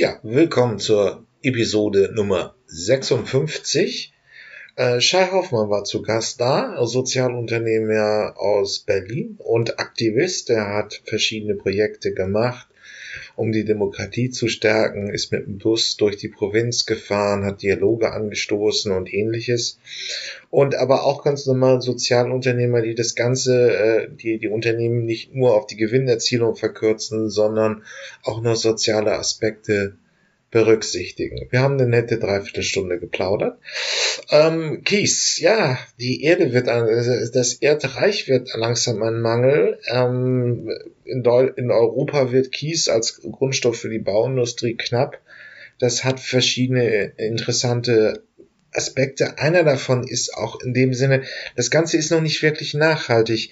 Ja, willkommen zur Episode Nummer 56. Äh, Shai Hoffmann war zu Gast da, Sozialunternehmer aus Berlin und Aktivist. Er hat verschiedene Projekte gemacht, um die Demokratie zu stärken, ist mit dem Bus durch die Provinz gefahren, hat Dialoge angestoßen und ähnliches. Und aber auch ganz normal Sozialunternehmer, die das Ganze, äh, die die Unternehmen nicht nur auf die Gewinnerzielung verkürzen, sondern auch noch soziale Aspekte berücksichtigen. Wir haben eine nette Dreiviertelstunde geplaudert. Ähm, Kies, ja, die Erde wird, an, das Erdreich wird langsam ein Mangel. Ähm, in, in Europa wird Kies als Grundstoff für die Bauindustrie knapp. Das hat verschiedene interessante Aspekte. Einer davon ist auch in dem Sinne, das Ganze ist noch nicht wirklich nachhaltig.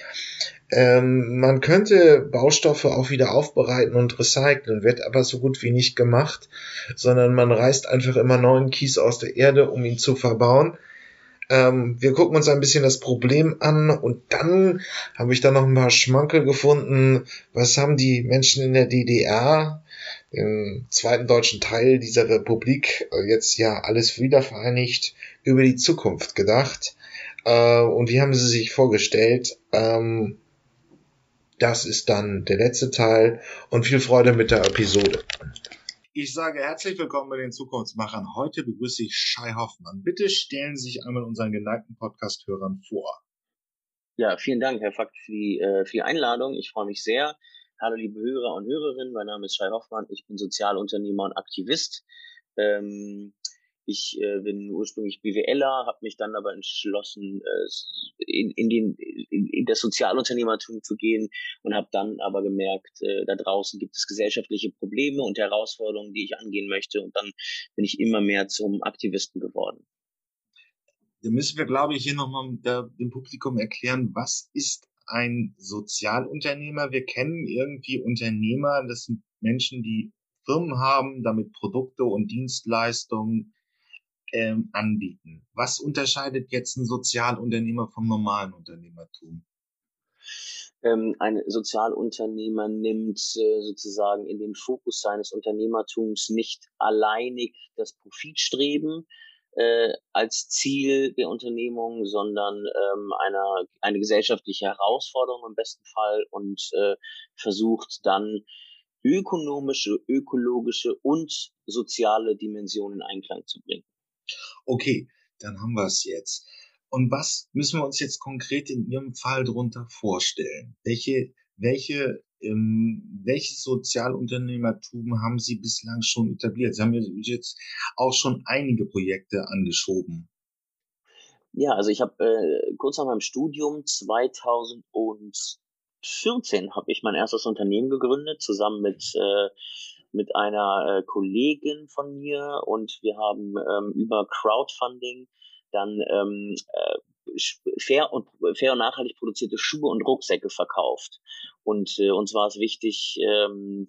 Ähm, man könnte Baustoffe auch wieder aufbereiten und recyceln, wird aber so gut wie nicht gemacht, sondern man reißt einfach immer neuen Kies aus der Erde, um ihn zu verbauen. Ähm, wir gucken uns ein bisschen das Problem an und dann habe ich da noch ein paar Schmankel gefunden. Was haben die Menschen in der DDR, im zweiten deutschen Teil dieser Republik, äh, jetzt ja alles wieder vereinigt, über die Zukunft gedacht? Äh, und wie haben sie sich vorgestellt? Ähm, das ist dann der letzte Teil und viel Freude mit der Episode. Ich sage herzlich willkommen bei den Zukunftsmachern. Heute begrüße ich Shai Hoffmann. Bitte stellen Sie sich einmal unseren geneigten Podcast-Hörern vor. Ja, vielen Dank, Herr Fakt, für die, äh, für die Einladung. Ich freue mich sehr. Hallo, liebe Hörer und Hörerinnen. Mein Name ist Shai Hoffmann. Ich bin Sozialunternehmer und Aktivist. Ähm, ich äh, bin ursprünglich BWLer, habe mich dann aber entschlossen, äh, in, in, den, in, in das Sozialunternehmertum zu gehen und habe dann aber gemerkt, äh, da draußen gibt es gesellschaftliche Probleme und Herausforderungen, die ich angehen möchte. Und dann bin ich immer mehr zum Aktivisten geworden. Da müssen wir, glaube ich, hier nochmal dem Publikum erklären, was ist ein Sozialunternehmer? Wir kennen irgendwie Unternehmer, das sind Menschen, die Firmen haben, damit Produkte und Dienstleistungen ähm, anbieten. Was unterscheidet jetzt ein Sozialunternehmer vom normalen Unternehmertum? Ähm, ein Sozialunternehmer nimmt äh, sozusagen in den Fokus seines Unternehmertums nicht alleinig das Profitstreben äh, als Ziel der Unternehmung, sondern ähm, einer, eine gesellschaftliche Herausforderung im besten Fall und äh, versucht dann ökonomische, ökologische und soziale Dimensionen in Einklang zu bringen. Okay, dann haben wir es jetzt. Und was müssen wir uns jetzt konkret in Ihrem Fall darunter vorstellen? Welche, welche, ähm, welches Sozialunternehmertum haben Sie bislang schon etabliert? Sie haben jetzt auch schon einige Projekte angeschoben. Ja, also ich habe äh, kurz nach meinem Studium 2014 habe ich mein erstes Unternehmen gegründet, zusammen mit äh, mit einer äh, Kollegin von mir und wir haben ähm, über Crowdfunding dann ähm, äh, fair und fair und nachhaltig produzierte Schuhe und Rucksäcke verkauft. Und äh, uns war es wichtig, ähm,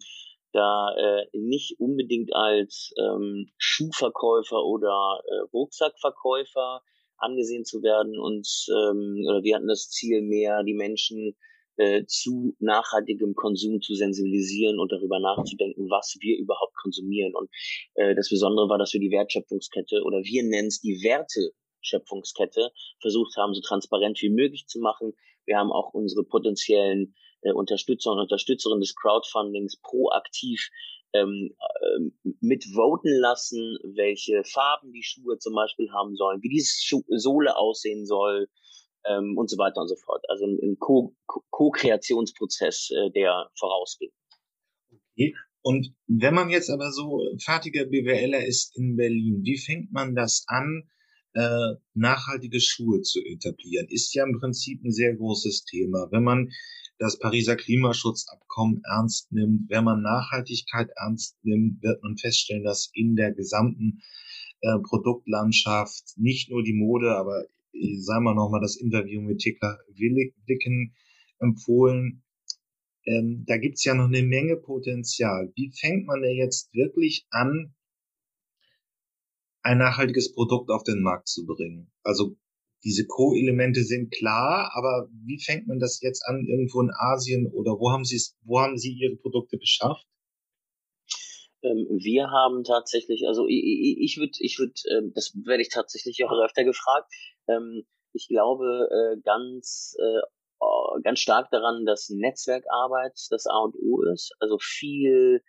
da äh, nicht unbedingt als ähm, Schuhverkäufer oder äh, Rucksackverkäufer angesehen zu werden und ähm, oder wir hatten das Ziel mehr, die Menschen äh, zu nachhaltigem Konsum zu sensibilisieren und darüber nachzudenken, was wir überhaupt konsumieren. Und äh, das Besondere war, dass wir die Wertschöpfungskette oder wir nennen es die Werteschöpfungskette versucht haben, so transparent wie möglich zu machen. Wir haben auch unsere potenziellen äh, Unterstützer und Unterstützerinnen des Crowdfundings proaktiv ähm, äh, mitvoten lassen, welche Farben die Schuhe zum Beispiel haben sollen, wie die Sohle aussehen soll, ähm, und so weiter und so fort. Also ein Co-Kreationsprozess, äh, der vorausging. Okay. Und wenn man jetzt aber so fertiger BWLer ist in Berlin, wie fängt man das an, äh, nachhaltige Schuhe zu etablieren? Ist ja im Prinzip ein sehr großes Thema. Wenn man das Pariser Klimaschutzabkommen ernst nimmt, wenn man Nachhaltigkeit ernst nimmt, wird man feststellen, dass in der gesamten äh, Produktlandschaft nicht nur die Mode, aber sei mal nochmal das Interview mit Tekla Willicken empfohlen. Ähm, da gibt's ja noch eine Menge Potenzial. Wie fängt man da jetzt wirklich an, ein nachhaltiges Produkt auf den Markt zu bringen? Also diese Co-Elemente sind klar, aber wie fängt man das jetzt an irgendwo in Asien oder wo haben wo haben Sie Ihre Produkte beschafft? Ähm, wir haben tatsächlich, also ich, würde, ich würde, äh, das werde ich tatsächlich auch öfter gefragt. Ähm, ich glaube äh, ganz, äh, ganz stark daran, dass Netzwerkarbeit das A und O ist. Also viel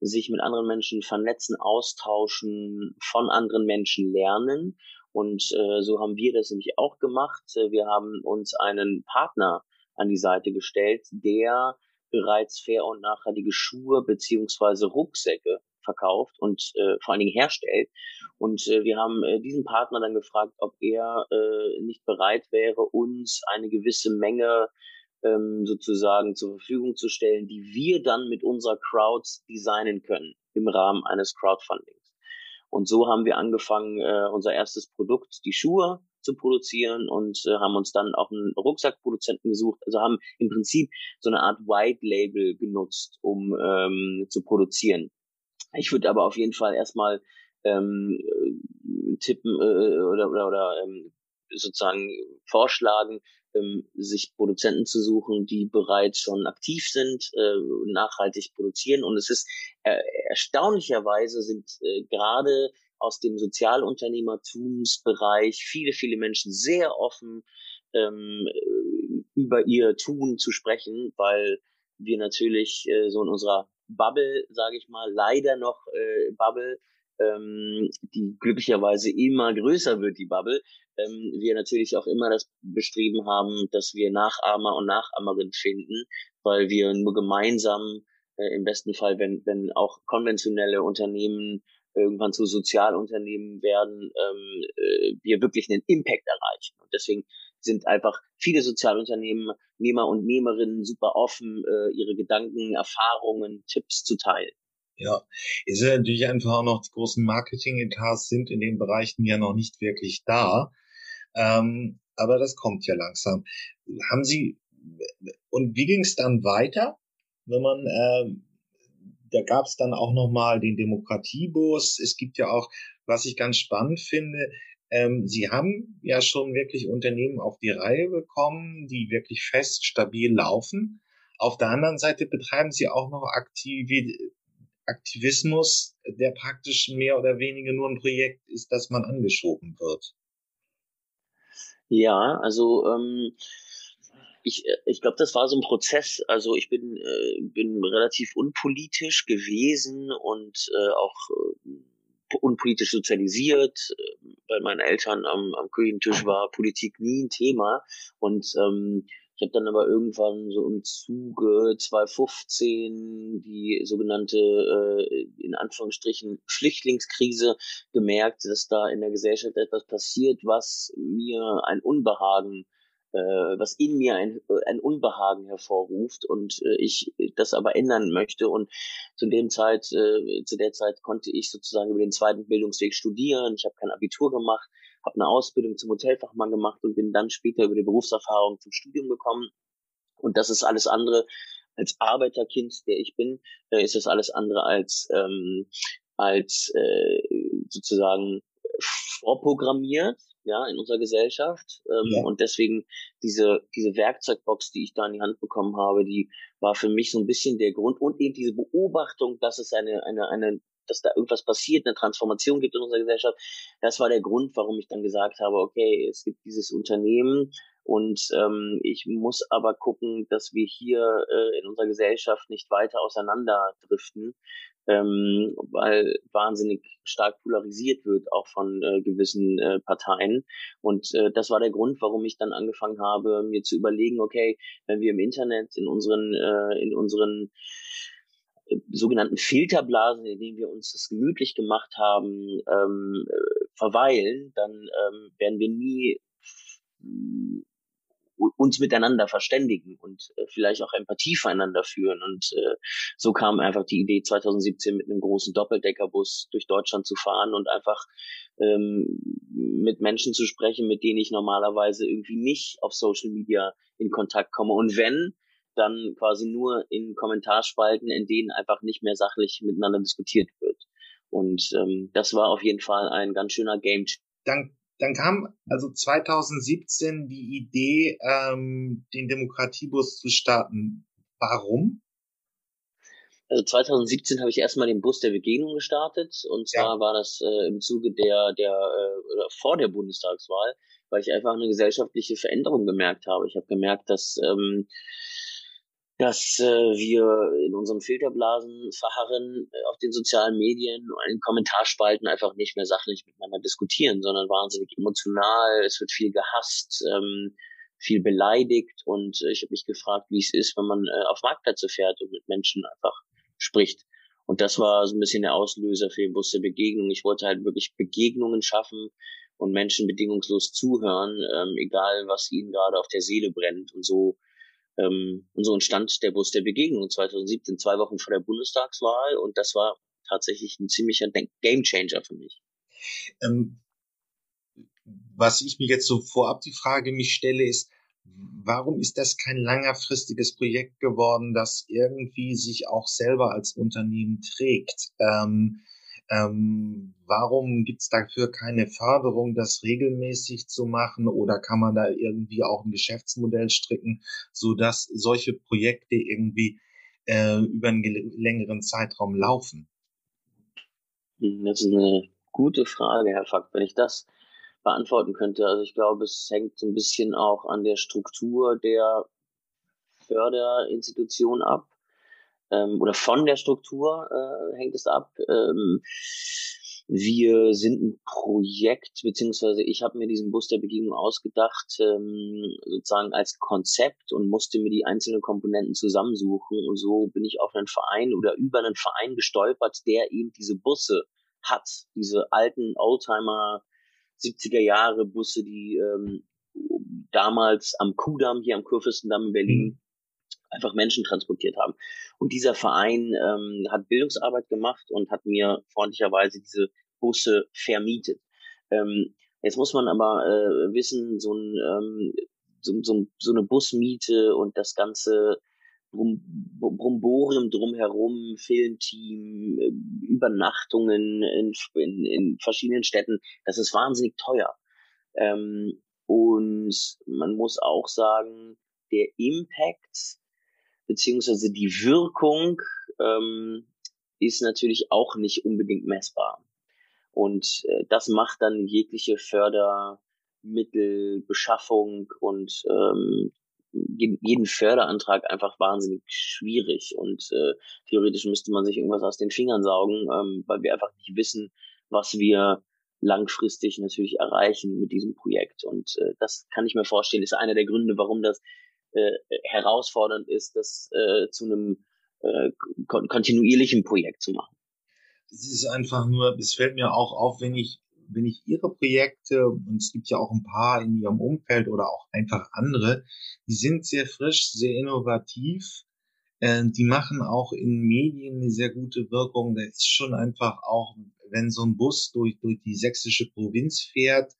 sich mit anderen Menschen vernetzen, austauschen, von anderen Menschen lernen. Und äh, so haben wir das nämlich auch gemacht. Wir haben uns einen Partner an die Seite gestellt, der bereits fair und nachhaltige Schuhe beziehungsweise Rucksäcke verkauft und äh, vor allen Dingen herstellt. Und äh, wir haben äh, diesen Partner dann gefragt, ob er äh, nicht bereit wäre, uns eine gewisse Menge ähm, sozusagen zur Verfügung zu stellen, die wir dann mit unserer Crowds designen können im Rahmen eines Crowdfundings. Und so haben wir angefangen, äh, unser erstes Produkt, die Schuhe, zu produzieren und äh, haben uns dann auch einen Rucksackproduzenten gesucht. Also haben im Prinzip so eine Art White Label genutzt, um ähm, zu produzieren. Ich würde aber auf jeden Fall erstmal ähm, tippen äh, oder oder, oder ähm, sozusagen vorschlagen, ähm, sich Produzenten zu suchen, die bereits schon aktiv sind, äh, nachhaltig produzieren. Und es ist äh, erstaunlicherweise sind äh, gerade aus dem Sozialunternehmertumsbereich viele, viele Menschen sehr offen, ähm, über ihr Tun zu sprechen, weil wir natürlich äh, so in unserer Bubble, sage ich mal, leider noch äh, Bubble, ähm, die glücklicherweise immer größer wird, die Bubble, ähm, wir natürlich auch immer das bestrieben haben, dass wir Nachahmer und Nachahmerinnen finden, weil wir nur gemeinsam äh, im besten Fall, wenn, wenn auch konventionelle Unternehmen irgendwann zu Sozialunternehmen werden, ähm, äh, wir wirklich einen Impact erreichen. Und deswegen sind einfach viele Sozialunternehmer und Nehmerinnen super offen, äh, ihre Gedanken, Erfahrungen, Tipps zu teilen. Ja, ist ja natürlich einfach auch noch die großen Marketing-Etats sind in den Bereichen ja noch nicht wirklich da. Ähm, aber das kommt ja langsam. Haben Sie, und wie ging es dann weiter, wenn man, äh, da gab es dann auch nochmal den Demokratiebus. Es gibt ja auch, was ich ganz spannend finde, ähm, Sie haben ja schon wirklich Unternehmen auf die Reihe bekommen, die wirklich fest, stabil laufen. Auf der anderen Seite betreiben Sie auch noch Aktiv Aktivismus, der praktisch mehr oder weniger nur ein Projekt ist, das man angeschoben wird. Ja, also ähm, ich, ich glaube, das war so ein Prozess. Also ich bin, äh, bin relativ unpolitisch gewesen und äh, auch äh, unpolitisch sozialisiert. Bei meinen Eltern am, am Küchentisch war Politik nie ein Thema. Und ähm, ich habe dann aber irgendwann so im Zuge 2015 die sogenannte äh, in Anführungsstrichen Flüchtlingskrise gemerkt, dass da in der Gesellschaft etwas passiert, was mir ein Unbehagen äh, was in mir ein, ein Unbehagen hervorruft und äh, ich das aber ändern möchte. Und zu dem Zeit, äh, zu der Zeit konnte ich sozusagen über den zweiten Bildungsweg studieren. Ich habe kein Abitur gemacht, habe eine Ausbildung zum Hotelfachmann gemacht und bin dann später über die Berufserfahrung zum Studium gekommen. Und das ist alles andere als Arbeiterkind, der ich bin, ist das alles andere als ähm, als äh, sozusagen vorprogrammiert, ja, in unserer Gesellschaft. Ähm, ja. Und deswegen diese, diese Werkzeugbox, die ich da in die Hand bekommen habe, die war für mich so ein bisschen der Grund und eben diese Beobachtung, dass es eine, eine, eine dass da irgendwas passiert, eine Transformation gibt in unserer Gesellschaft. Das war der Grund, warum ich dann gesagt habe, okay, es gibt dieses Unternehmen und ähm, ich muss aber gucken, dass wir hier äh, in unserer Gesellschaft nicht weiter auseinanderdriften, ähm, weil wahnsinnig stark polarisiert wird, auch von äh, gewissen äh, Parteien. Und äh, das war der Grund, warum ich dann angefangen habe, mir zu überlegen, okay, wenn wir im Internet in unseren, äh, in unseren sogenannten Filterblasen, in denen wir uns das gemütlich gemacht haben, ähm, äh, verweilen, dann ähm, werden wir nie uns miteinander verständigen und äh, vielleicht auch Empathie füreinander führen. Und äh, so kam einfach die Idee 2017 mit einem großen Doppeldeckerbus durch Deutschland zu fahren und einfach ähm, mit Menschen zu sprechen, mit denen ich normalerweise irgendwie nicht auf Social Media in Kontakt komme. Und wenn, dann quasi nur in Kommentarspalten, in denen einfach nicht mehr sachlich miteinander diskutiert wird. Und ähm, das war auf jeden Fall ein ganz schöner Game. Dann, dann kam also 2017 die Idee, ähm, den Demokratiebus zu starten. Warum? Also 2017 habe ich erstmal den Bus der Begegnung gestartet und zwar ja. war das äh, im Zuge der der äh, oder vor der Bundestagswahl, weil ich einfach eine gesellschaftliche Veränderung gemerkt habe. Ich habe gemerkt, dass ähm, dass äh, wir in unseren Filterblasen verharren äh, auf den sozialen Medien in Kommentarspalten einfach nicht mehr sachlich miteinander diskutieren, sondern wahnsinnig emotional. Es wird viel gehasst. Ähm, viel beleidigt und äh, ich habe mich gefragt, wie es ist, wenn man äh, auf Marktplätze fährt und mit Menschen einfach spricht. Und das war so ein bisschen der Auslöser für den Bus der Begegnung. Ich wollte halt wirklich Begegnungen schaffen und Menschen bedingungslos zuhören, ähm, egal was ihnen gerade auf der Seele brennt. Und so ähm, und so entstand der Bus der Begegnung 2017, zwei Wochen vor der Bundestagswahl. Und das war tatsächlich ein ziemlicher Gamechanger für mich. Ähm, was ich mir jetzt so vorab die Frage mich stelle, ist, warum ist das kein langfristiges Projekt geworden, das irgendwie sich auch selber als Unternehmen trägt? Ähm, ähm, warum gibt's dafür keine Förderung, das regelmäßig zu machen? Oder kann man da irgendwie auch ein Geschäftsmodell stricken, so dass solche Projekte irgendwie äh, über einen längeren Zeitraum laufen? Hm, das ist eine gute Frage, Herr Fakt. Wenn ich das beantworten könnte. Also ich glaube, es hängt so ein bisschen auch an der Struktur der Förderinstitution ab ähm, oder von der Struktur äh, hängt es ab. Ähm, wir sind ein Projekt, beziehungsweise ich habe mir diesen Bus der Begegnung ausgedacht, ähm, sozusagen als Konzept und musste mir die einzelnen Komponenten zusammensuchen. Und so bin ich auf einen Verein oder über einen Verein gestolpert, der eben diese Busse hat, diese alten Oldtimer 70er Jahre Busse, die ähm, damals am Kudamm, hier am Kurfürstendamm in Berlin, mhm. Einfach Menschen transportiert haben. Und dieser Verein ähm, hat Bildungsarbeit gemacht und hat mir freundlicherweise diese Busse vermietet. Ähm, jetzt muss man aber äh, wissen, so, ein, ähm, so, so, so eine Busmiete und das ganze Bromborium drumherum, Filmteam, äh, Übernachtungen in, in, in verschiedenen Städten, das ist wahnsinnig teuer. Ähm, und man muss auch sagen, der Impact beziehungsweise die Wirkung ähm, ist natürlich auch nicht unbedingt messbar. Und äh, das macht dann jegliche Fördermittelbeschaffung und ähm, jeden Förderantrag einfach wahnsinnig schwierig und äh, theoretisch müsste man sich irgendwas aus den Fingern saugen, ähm, weil wir einfach nicht wissen, was wir langfristig natürlich erreichen mit diesem Projekt. Und äh, das kann ich mir vorstellen, ist einer der Gründe, warum das äh, herausfordernd ist, das äh, zu einem äh, kontinuierlichen Projekt zu machen. Es ist einfach nur, es fällt mir auch auf, wenn ich wenn ich Ihre Projekte, und es gibt ja auch ein paar in Ihrem Umfeld oder auch einfach andere, die sind sehr frisch, sehr innovativ, äh, die machen auch in Medien eine sehr gute Wirkung. Da ist schon einfach auch, wenn so ein Bus durch, durch die sächsische Provinz fährt,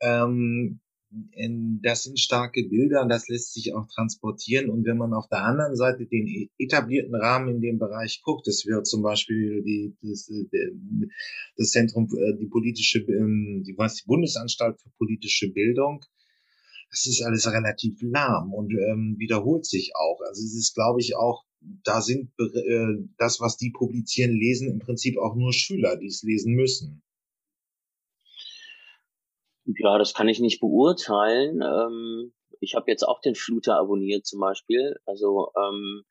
ähm, das sind starke Bilder, das lässt sich auch transportieren. Und wenn man auf der anderen Seite den e-, etablierten Rahmen in dem Bereich guckt, das wäre zum Beispiel die, das, äh, das Zentrum, äh, die politische, ähm, die, was, die Bundesanstalt für politische Bildung, das ist alles relativ lahm und ähm, wiederholt sich auch. Also es ist, glaube ich, auch, da sind äh, das, was die publizieren, lesen im Prinzip auch nur Schüler, die es lesen müssen. Ja, das kann ich nicht beurteilen. Ähm, ich habe jetzt auch den Fluter abonniert zum Beispiel. Also ähm,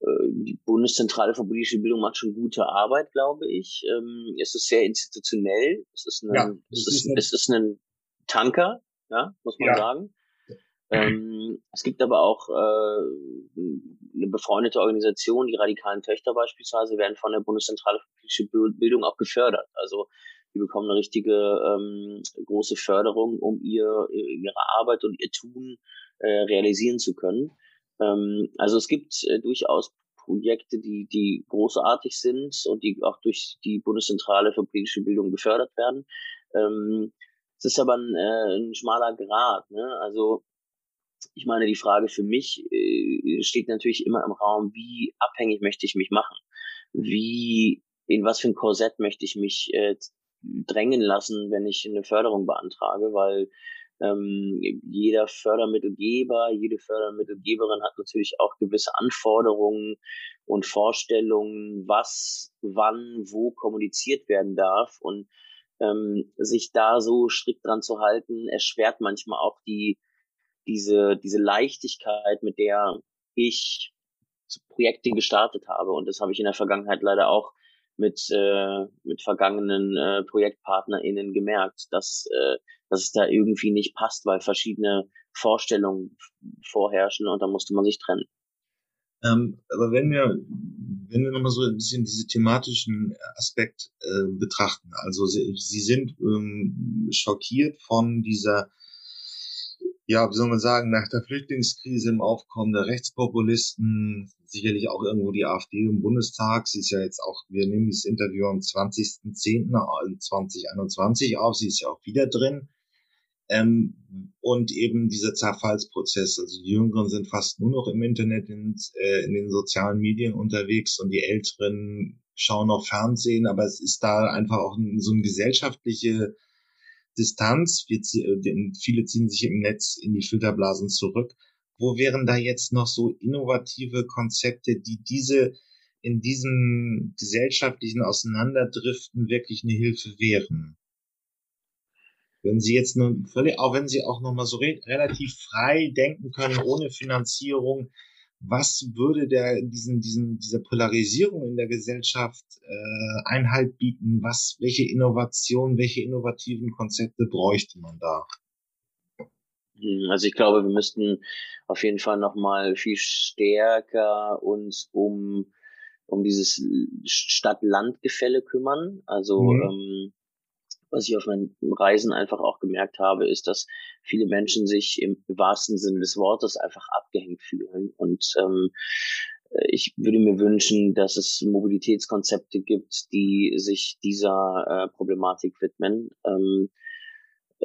äh, die Bundeszentrale für politische Bildung macht schon gute Arbeit, glaube ich. Ähm, es ist sehr institutionell. Es ist ein, ja, es, ist, es ist ein Tanker, ja, muss man ja. sagen. Ähm, es gibt aber auch äh, eine befreundete Organisation, die radikalen Töchter beispielsweise, werden von der Bundeszentrale für politische Bildung auch gefördert. Also die bekommen eine richtige ähm, große Förderung, um ihr ihre Arbeit und ihr Tun äh, realisieren zu können. Ähm, also es gibt äh, durchaus Projekte, die die großartig sind und die auch durch die Bundeszentrale für politische Bildung gefördert werden. Ähm, es ist aber ein, äh, ein schmaler Grad. Ne? Also ich meine, die Frage für mich äh, steht natürlich immer im Raum, wie abhängig möchte ich mich machen? Wie, in was für ein Korsett möchte ich mich äh, drängen lassen, wenn ich eine Förderung beantrage, weil ähm, jeder Fördermittelgeber, jede Fördermittelgeberin hat natürlich auch gewisse Anforderungen und Vorstellungen, was, wann, wo kommuniziert werden darf. Und ähm, sich da so strikt dran zu halten, erschwert manchmal auch die, diese, diese Leichtigkeit, mit der ich Projekte gestartet habe. Und das habe ich in der Vergangenheit leider auch mit, äh, mit vergangenen äh, ProjektpartnerInnen gemerkt, dass, äh, dass es da irgendwie nicht passt, weil verschiedene Vorstellungen vorherrschen und da musste man sich trennen. Ähm, aber wenn wir, wenn wir nochmal so ein bisschen diese thematischen Aspekt äh, betrachten, also Sie, Sie sind ähm, schockiert von dieser ja, wie soll man sagen, nach der Flüchtlingskrise im Aufkommen der Rechtspopulisten, sicherlich auch irgendwo die AfD im Bundestag. Sie ist ja jetzt auch, wir nehmen dieses Interview am 20.10.2021 auf, sie ist ja auch wieder drin. Ähm, und eben dieser Zerfallsprozess. Also die Jüngeren sind fast nur noch im Internet, in, äh, in den sozialen Medien unterwegs und die Älteren schauen noch Fernsehen, aber es ist da einfach auch so eine gesellschaftliche Distanz. Wir, äh, viele ziehen sich im Netz in die Filterblasen zurück. Wo wären da jetzt noch so innovative Konzepte, die diese in diesem gesellschaftlichen Auseinanderdriften wirklich eine Hilfe wären? Wenn Sie jetzt nur völlig, auch wenn Sie auch noch mal so re relativ frei denken können, ohne Finanzierung, was würde der diesen diesen dieser Polarisierung in der Gesellschaft äh, Einhalt bieten? Was welche Innovation, welche innovativen Konzepte bräuchte man da? Hm, also ich glaube, wir müssten auf jeden Fall noch mal viel stärker uns um um dieses Stadt-Land-Gefälle kümmern. Also mhm. ähm, was ich auf meinen Reisen einfach auch gemerkt habe, ist, dass viele Menschen sich im wahrsten Sinne des Wortes einfach abgehängt fühlen. Und ähm, ich würde mir wünschen, dass es Mobilitätskonzepte gibt, die sich dieser äh, Problematik widmen. Ähm,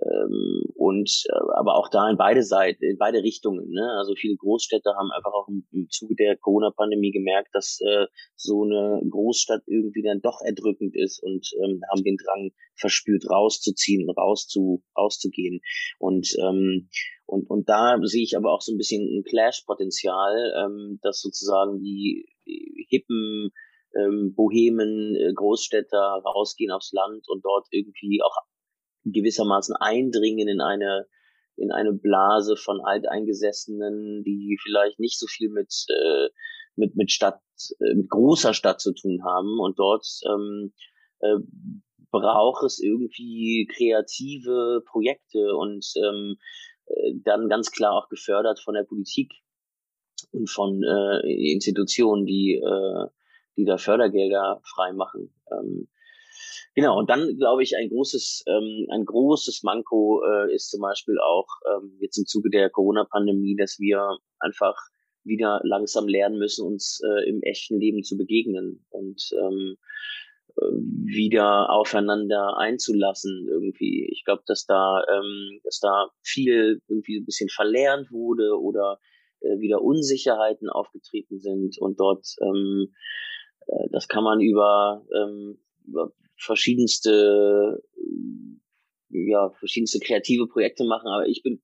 ähm, und äh, aber auch da in beide Seiten, in beide Richtungen. Ne? Also viele Großstädte haben einfach auch im, im Zuge der Corona-Pandemie gemerkt, dass äh, so eine Großstadt irgendwie dann doch erdrückend ist und ähm, haben den Drang verspürt, rauszuziehen, rauszu, rauszugehen. Und ähm, und, und da sehe ich aber auch so ein bisschen ein Clash-Potenzial, ähm, dass sozusagen die hippen ähm, Bohemen, äh, Großstädter rausgehen aufs Land und dort irgendwie auch gewissermaßen eindringen in eine in eine Blase von Alteingesessenen, die vielleicht nicht so viel mit äh, mit mit Stadt äh, mit großer Stadt zu tun haben und dort ähm, äh, braucht es irgendwie kreative Projekte und ähm, äh, dann ganz klar auch gefördert von der Politik und von äh, Institutionen, die äh, die da Fördergelder freimachen. Ähm, Genau, und dann glaube ich, ein großes, ähm, ein großes Manko äh, ist zum Beispiel auch ähm, jetzt im Zuge der Corona-Pandemie, dass wir einfach wieder langsam lernen müssen, uns äh, im echten Leben zu begegnen und ähm, äh, wieder aufeinander einzulassen irgendwie. Ich glaube, dass da, ähm, dass da viel irgendwie ein bisschen verlernt wurde oder äh, wieder Unsicherheiten aufgetreten sind und dort ähm, äh, das kann man über, ähm, über verschiedenste, ja, verschiedenste kreative Projekte machen, aber ich bin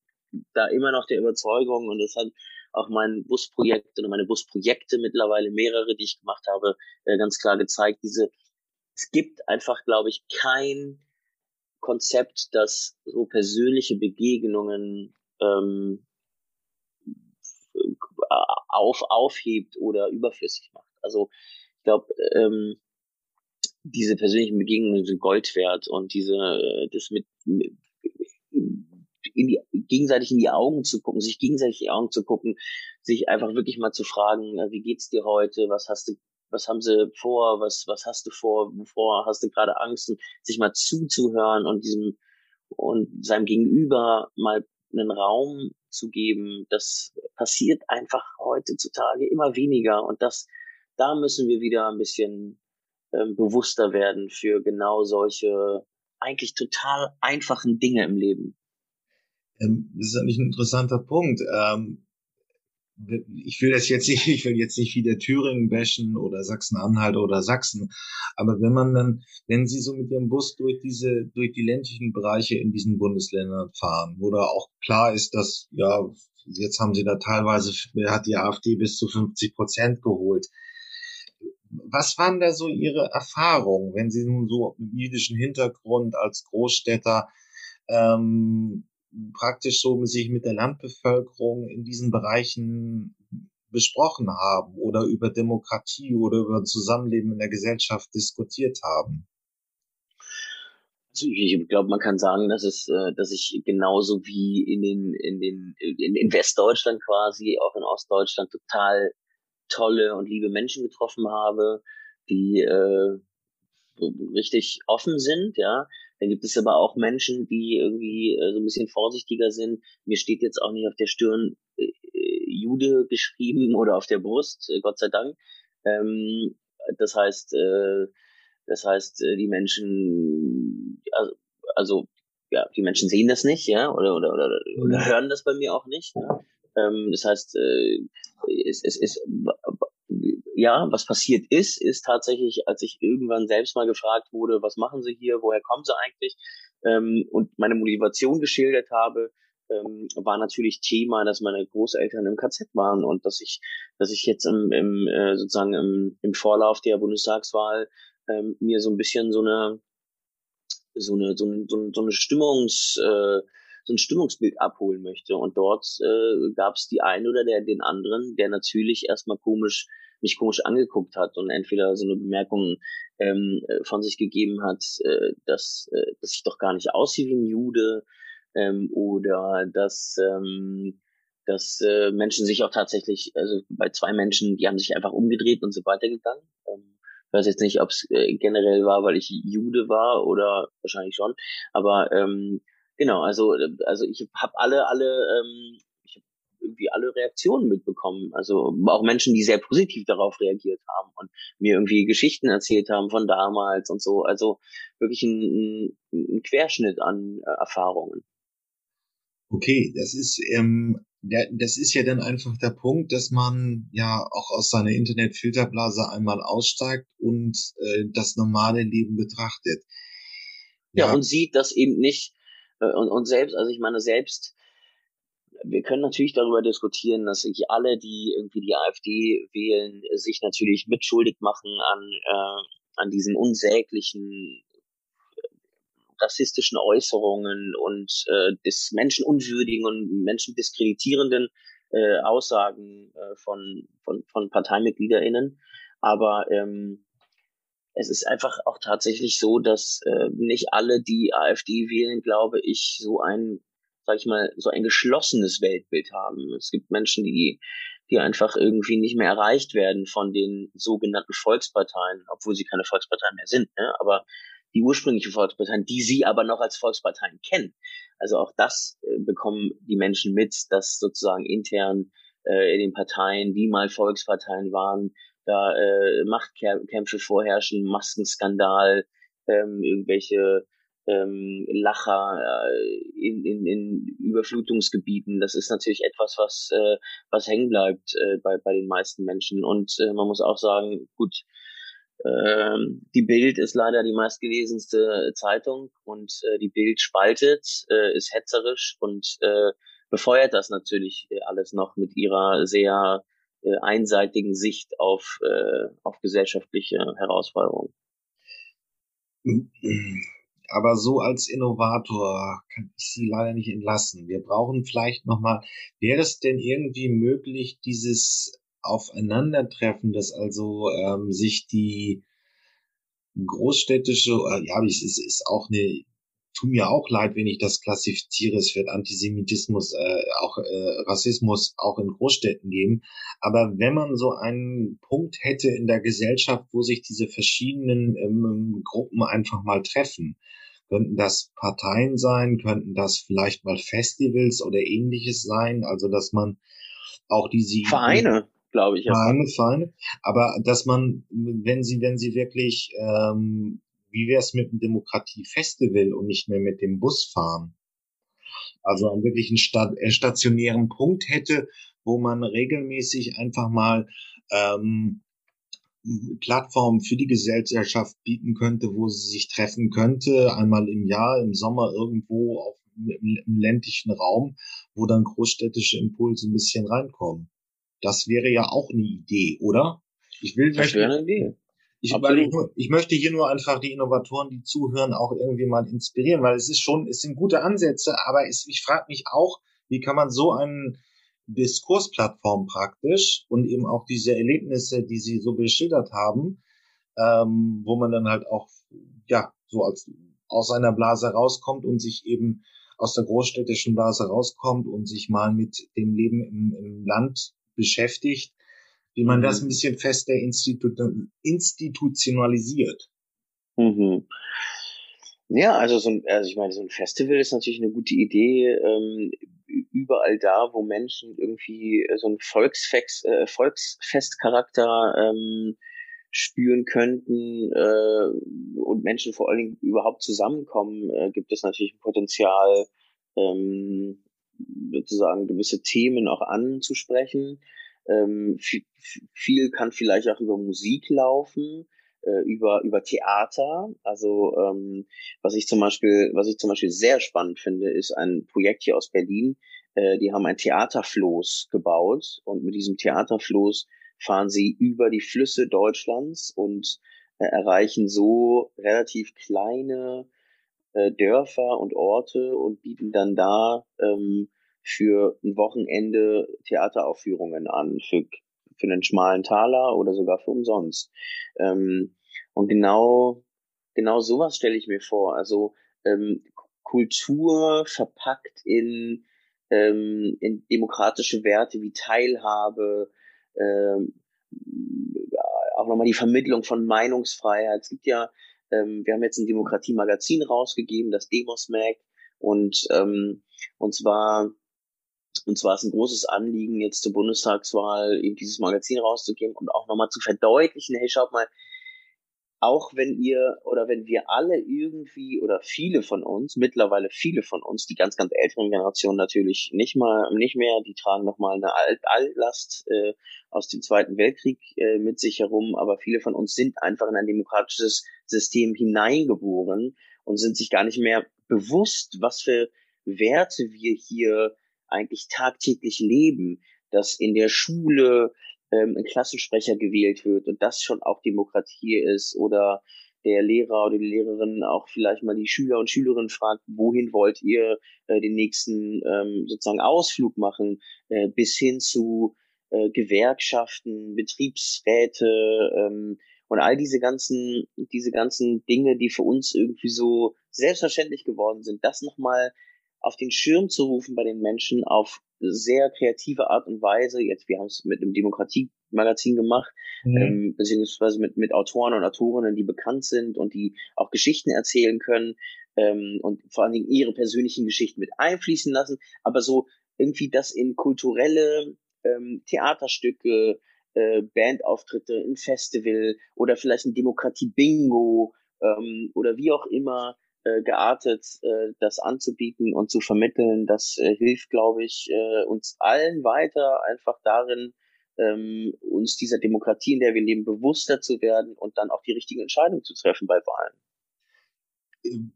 da immer noch der Überzeugung und das hat auch mein Busprojekt oder meine Busprojekte mittlerweile mehrere, die ich gemacht habe, äh, ganz klar gezeigt, diese, es gibt einfach, glaube ich, kein Konzept, das so persönliche Begegnungen ähm, auf, aufhebt oder überflüssig macht. Also ich glaube, ähm, diese persönlichen Begegnungen sind Gold wert und diese, äh, das mit, mit in die, gegenseitig in die Augen zu gucken, sich gegenseitig in die Augen zu gucken, sich einfach wirklich mal zu fragen, äh, wie geht's dir heute, was hast du, was haben sie vor, was, was hast du vor, wovor hast du gerade Angst, sich mal zuzuhören und diesem, und seinem Gegenüber mal einen Raum zu geben, das passiert einfach heutzutage immer weniger. Und das, da müssen wir wieder ein bisschen ähm, bewusster werden für genau solche eigentlich total einfachen Dinge im Leben. Ähm, das ist eigentlich ein interessanter Punkt. Ähm, ich will das jetzt nicht, ich will jetzt nicht wieder Thüringen bashen oder Sachsen-Anhalt oder Sachsen, aber wenn man dann, wenn Sie so mit Ihrem Bus durch diese, durch die ländlichen Bereiche in diesen Bundesländern fahren, wo da auch klar ist, dass, ja, jetzt haben Sie da teilweise, hat die AfD bis zu 50 Prozent geholt. Was waren da so Ihre Erfahrungen, wenn Sie nun so mit jüdischen Hintergrund als Großstädter ähm, praktisch so sich mit der Landbevölkerung in diesen Bereichen besprochen haben oder über Demokratie oder über Zusammenleben in der Gesellschaft diskutiert haben? Also ich glaube, man kann sagen, dass es, äh, dass ich genauso wie in den, in den, in, in Westdeutschland quasi, auch in Ostdeutschland total tolle und liebe Menschen getroffen habe, die äh, richtig offen sind, ja, dann gibt es aber auch Menschen, die irgendwie äh, so ein bisschen vorsichtiger sind. Mir steht jetzt auch nicht auf der Stirn äh, äh Jude geschrieben oder auf der Brust, äh, Gott sei Dank. Ähm, das heißt, äh, das heißt, äh, die Menschen, also, also ja, die Menschen sehen das nicht, ja, oder oder oder, oder mhm. hören das bei mir auch nicht. Ja? Ähm, das heißt, äh, es, es ist ja, was passiert ist, ist tatsächlich, als ich irgendwann selbst mal gefragt wurde, was machen Sie hier, woher kommen Sie eigentlich, ähm, und meine Motivation geschildert habe, ähm, war natürlich Thema, dass meine Großeltern im KZ waren und dass ich, dass ich jetzt im, im äh, sozusagen im, im Vorlauf der Bundestagswahl ähm, mir so ein bisschen so eine so eine so eine, so eine Stimmungs äh, so ein Stimmungsbild abholen möchte. Und dort äh, gab es die einen oder der, den anderen, der natürlich erstmal komisch mich komisch angeguckt hat und entweder so eine Bemerkung ähm, von sich gegeben hat, äh, dass, äh, dass ich doch gar nicht aussehe wie ein Jude ähm, oder dass ähm, dass äh, Menschen sich auch tatsächlich, also bei zwei Menschen, die haben sich einfach umgedreht und sind weitergegangen. Ähm, ich weiß jetzt nicht, ob es äh, generell war, weil ich Jude war oder wahrscheinlich schon, aber ähm, genau, also also ich habe alle alle ähm, irgendwie alle Reaktionen mitbekommen. Also auch Menschen, die sehr positiv darauf reagiert haben und mir irgendwie Geschichten erzählt haben von damals und so. Also wirklich ein, ein Querschnitt an äh, Erfahrungen. Okay, das ist ähm, der, das ist ja dann einfach der Punkt, dass man ja auch aus seiner Internetfilterblase einmal aussteigt und äh, das normale Leben betrachtet. Ja, ja und sieht das eben nicht äh, und, und selbst, also ich meine selbst wir können natürlich darüber diskutieren, dass sich alle, die irgendwie die AfD wählen, sich natürlich mitschuldig machen an, äh, an diesen unsäglichen äh, rassistischen Äußerungen und äh, des menschenunwürdigen und menschendiskreditierenden äh, Aussagen äh, von, von, von ParteimitgliederInnen. Aber ähm, es ist einfach auch tatsächlich so, dass äh, nicht alle, die AfD wählen, glaube ich, so ein sag ich mal, so ein geschlossenes Weltbild haben. Es gibt Menschen, die, die einfach irgendwie nicht mehr erreicht werden von den sogenannten Volksparteien, obwohl sie keine Volksparteien mehr sind, ne? aber die ursprünglichen Volksparteien, die sie aber noch als Volksparteien kennen. Also auch das äh, bekommen die Menschen mit, dass sozusagen intern äh, in den Parteien, die mal Volksparteien waren, da äh, Machtkämpfe vorherrschen, Maskenskandal, ähm, irgendwelche ähm, Lacher äh, in, in, in Überflutungsgebieten. Das ist natürlich etwas, was, äh, was hängen bleibt äh, bei, bei den meisten Menschen. Und äh, man muss auch sagen, gut, äh, die Bild ist leider die meistgelesenste Zeitung und äh, die Bild spaltet, äh, ist hetzerisch und äh, befeuert das natürlich alles noch mit ihrer sehr äh, einseitigen Sicht auf, äh, auf gesellschaftliche Herausforderungen. aber so als Innovator kann ich Sie leider nicht entlassen. Wir brauchen vielleicht nochmal, wäre es denn irgendwie möglich, dieses Aufeinandertreffen, dass also ähm, sich die großstädtische, äh, ja, es ist, ist auch eine tut mir auch leid, wenn ich das klassifiziere. Es wird Antisemitismus, äh, auch äh, Rassismus auch in Großstädten geben. Aber wenn man so einen Punkt hätte in der Gesellschaft, wo sich diese verschiedenen ähm, Gruppen einfach mal treffen, könnten das Parteien sein, könnten das vielleicht mal Festivals oder ähnliches sein, also dass man auch diese Vereine, glaube ich. Vereine, Vereine, aber dass man, wenn sie, wenn sie wirklich ähm, wie wäre es mit einem Demokratiefestival und nicht mehr mit dem Busfahren? Also einen wirklichen Stat äh, stationären Punkt hätte, wo man regelmäßig einfach mal ähm, Plattformen für die Gesellschaft bieten könnte, wo sie sich treffen könnte, einmal im Jahr, im Sommer irgendwo auf, im, im ländlichen Raum, wo dann großstädtische Impulse ein bisschen reinkommen. Das wäre ja auch eine Idee, oder? Ich will das wäre eine Idee. Ich, weil ich, ich möchte hier nur einfach die Innovatoren, die zuhören, auch irgendwie mal inspirieren, weil es ist schon, es sind gute Ansätze, aber es, ich frage mich auch, wie kann man so einen Diskursplattform praktisch und eben auch diese Erlebnisse, die Sie so beschildert haben, ähm, wo man dann halt auch ja so als aus seiner Blase rauskommt und sich eben aus der großstädtischen Blase rauskommt und sich mal mit dem Leben im, im Land beschäftigt, wie man mhm. das ein bisschen fester institu institutionalisiert. Mhm. Ja, also so ein, also ich meine, so ein Festival ist natürlich eine gute Idee. Ähm, überall da, wo Menschen irgendwie so einen Volksfest, äh, Volksfestcharakter ähm, spüren könnten äh, und Menschen vor allen Dingen überhaupt zusammenkommen, äh, gibt es natürlich ein Potenzial, ähm, sozusagen gewisse Themen auch anzusprechen. Ähm, viel, viel kann vielleicht auch über Musik laufen äh, über über Theater. Also ähm, was ich zum Beispiel was ich zum Beispiel sehr spannend finde, ist ein Projekt hier aus Berlin. Äh, die haben ein Theaterfloß gebaut und mit diesem Theaterfloß fahren sie über die Flüsse Deutschlands und äh, erreichen so relativ kleine äh, Dörfer und Orte und bieten dann da ähm, für ein Wochenende Theateraufführungen an, für für einen schmalen Taler oder sogar für umsonst. Ähm, und genau, genau sowas stelle ich mir vor. Also ähm, Kultur verpackt in, ähm, in demokratische Werte wie Teilhabe, ähm, auch nochmal die Vermittlung von Meinungsfreiheit. Es gibt ja, ähm, wir haben jetzt ein Demokratie-Magazin rausgegeben, das Demos Mag, und ähm, und zwar und zwar ist ein großes Anliegen, jetzt zur Bundestagswahl eben dieses Magazin rauszugeben und auch nochmal zu verdeutlichen, hey, schaut mal, auch wenn ihr oder wenn wir alle irgendwie oder viele von uns, mittlerweile viele von uns, die ganz, ganz älteren Generationen natürlich nicht mal, nicht mehr, die tragen nochmal eine Alt Altlast äh, aus dem Zweiten Weltkrieg äh, mit sich herum, aber viele von uns sind einfach in ein demokratisches System hineingeboren und sind sich gar nicht mehr bewusst, was für Werte wir hier eigentlich tagtäglich leben, dass in der Schule ähm, ein Klassensprecher gewählt wird und das schon auch Demokratie ist oder der Lehrer oder die Lehrerin auch vielleicht mal die Schüler und Schülerinnen fragt, wohin wollt ihr äh, den nächsten ähm, sozusagen Ausflug machen, äh, bis hin zu äh, Gewerkschaften, Betriebsräte ähm, und all diese ganzen, diese ganzen Dinge, die für uns irgendwie so selbstverständlich geworden sind, das nochmal auf den Schirm zu rufen bei den Menschen auf sehr kreative Art und Weise. Jetzt, wir haben es mit einem Demokratie-Magazin gemacht, mhm. ähm, beziehungsweise mit, mit Autoren und Autorinnen, die bekannt sind und die auch Geschichten erzählen können ähm, und vor allen Dingen ihre persönlichen Geschichten mit einfließen lassen, aber so irgendwie das in kulturelle ähm, Theaterstücke, äh, Bandauftritte, ein Festival oder vielleicht ein Demokratie-Bingo ähm, oder wie auch immer äh, geartet, äh, das anzubieten und zu vermitteln. Das äh, hilft, glaube ich, uns allen weiter einfach darin, ähm, uns dieser Demokratie, in der wir leben, bewusster zu werden und dann auch die richtigen Entscheidungen zu treffen bei Wahlen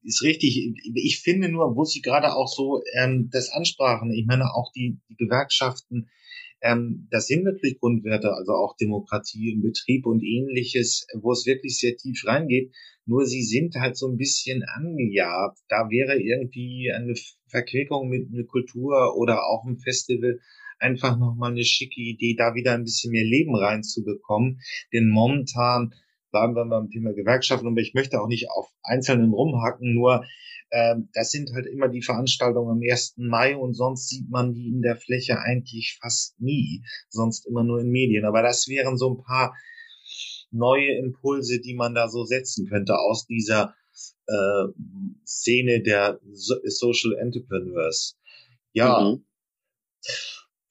ist richtig. Ich finde nur, wo Sie gerade auch so ähm, das ansprachen, ich meine auch die, die Gewerkschaften, ähm, das sind natürlich Grundwerte, also auch Demokratie im Betrieb und ähnliches, wo es wirklich sehr tief reingeht. Nur sie sind halt so ein bisschen angejabt. Da wäre irgendwie eine Verquickung mit einer Kultur oder auch ein Festival einfach nochmal eine schicke Idee, da wieder ein bisschen mehr Leben reinzubekommen. Denn momentan bleiben wir beim Thema Gewerkschaften, aber ich möchte auch nicht auf Einzelnen rumhacken, nur ähm, das sind halt immer die Veranstaltungen am 1. Mai und sonst sieht man die in der Fläche eigentlich fast nie, sonst immer nur in Medien. Aber das wären so ein paar neue Impulse, die man da so setzen könnte aus dieser äh, Szene der so Social Entrepreneurs. Ja. Mhm.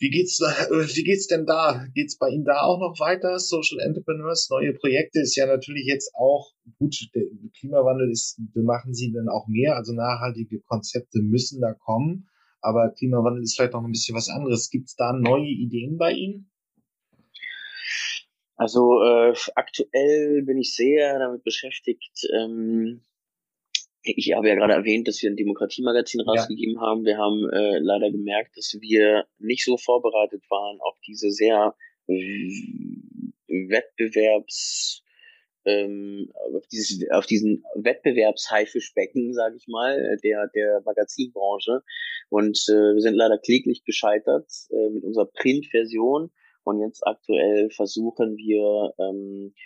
Wie geht's, äh, wie geht's denn da? Geht's bei Ihnen da auch noch weiter? Social Entrepreneurs, neue Projekte ist ja natürlich jetzt auch gut. Der Klimawandel ist, machen Sie dann auch mehr. Also nachhaltige Konzepte müssen da kommen. aber Klimawandel ist vielleicht noch ein bisschen was anderes. Gibt es da neue Ideen bei Ihnen? Also äh, aktuell bin ich sehr damit beschäftigt. Ähm, ich habe ja gerade erwähnt, dass wir ein Demokratiemagazin rausgegeben ja. haben. Wir haben äh, leider gemerkt, dass wir nicht so vorbereitet waren auf diese sehr Wettbewerbs ähm, auf, dieses, auf diesen Wettbewerbshaifischbecken, sage ich mal, der der Magazinbranche. Und äh, wir sind leider kläglich gescheitert äh, mit unserer Printversion. Und jetzt aktuell versuchen wir, ähm, äh,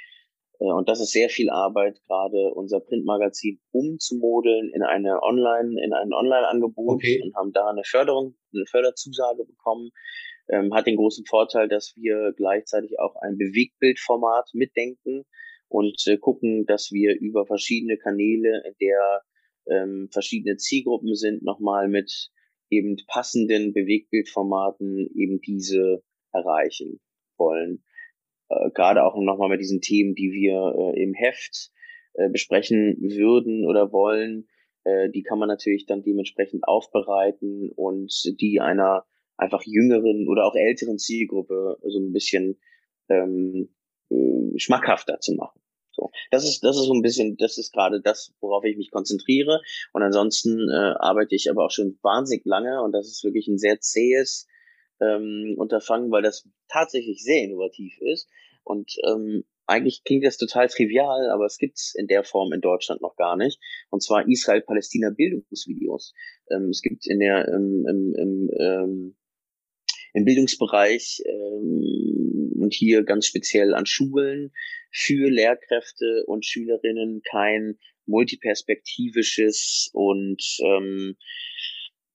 und das ist sehr viel Arbeit, gerade unser Printmagazin umzumodeln in eine Online, in ein Online-Angebot okay. und haben da eine Förderung, eine Förderzusage bekommen. Ähm, hat den großen Vorteil, dass wir gleichzeitig auch ein Bewegtbildformat mitdenken und äh, gucken, dass wir über verschiedene Kanäle, in der ähm, verschiedene Zielgruppen sind, nochmal mit eben passenden Bewegtbildformaten eben diese erreichen wollen. Äh, Gerade auch nochmal mit diesen Themen, die wir äh, im Heft äh, besprechen würden oder wollen, äh, die kann man natürlich dann dementsprechend aufbereiten und die einer einfach jüngeren oder auch älteren Zielgruppe so ein bisschen ähm, äh, schmackhafter zu machen. So, das ist das ist so ein bisschen, das ist gerade das, worauf ich mich konzentriere. Und ansonsten äh, arbeite ich aber auch schon wahnsinnig lange und das ist wirklich ein sehr zähes ähm, Unterfangen, weil das tatsächlich sehr innovativ ist. Und ähm, eigentlich klingt das total trivial, aber es gibt's in der Form in Deutschland noch gar nicht. Und zwar Israel-Palästina-Bildungsvideos. Ähm, es gibt in der ähm, im, im, ähm, im Bildungsbereich ähm, und hier ganz speziell an Schulen für Lehrkräfte und Schülerinnen kein multiperspektivisches und ähm,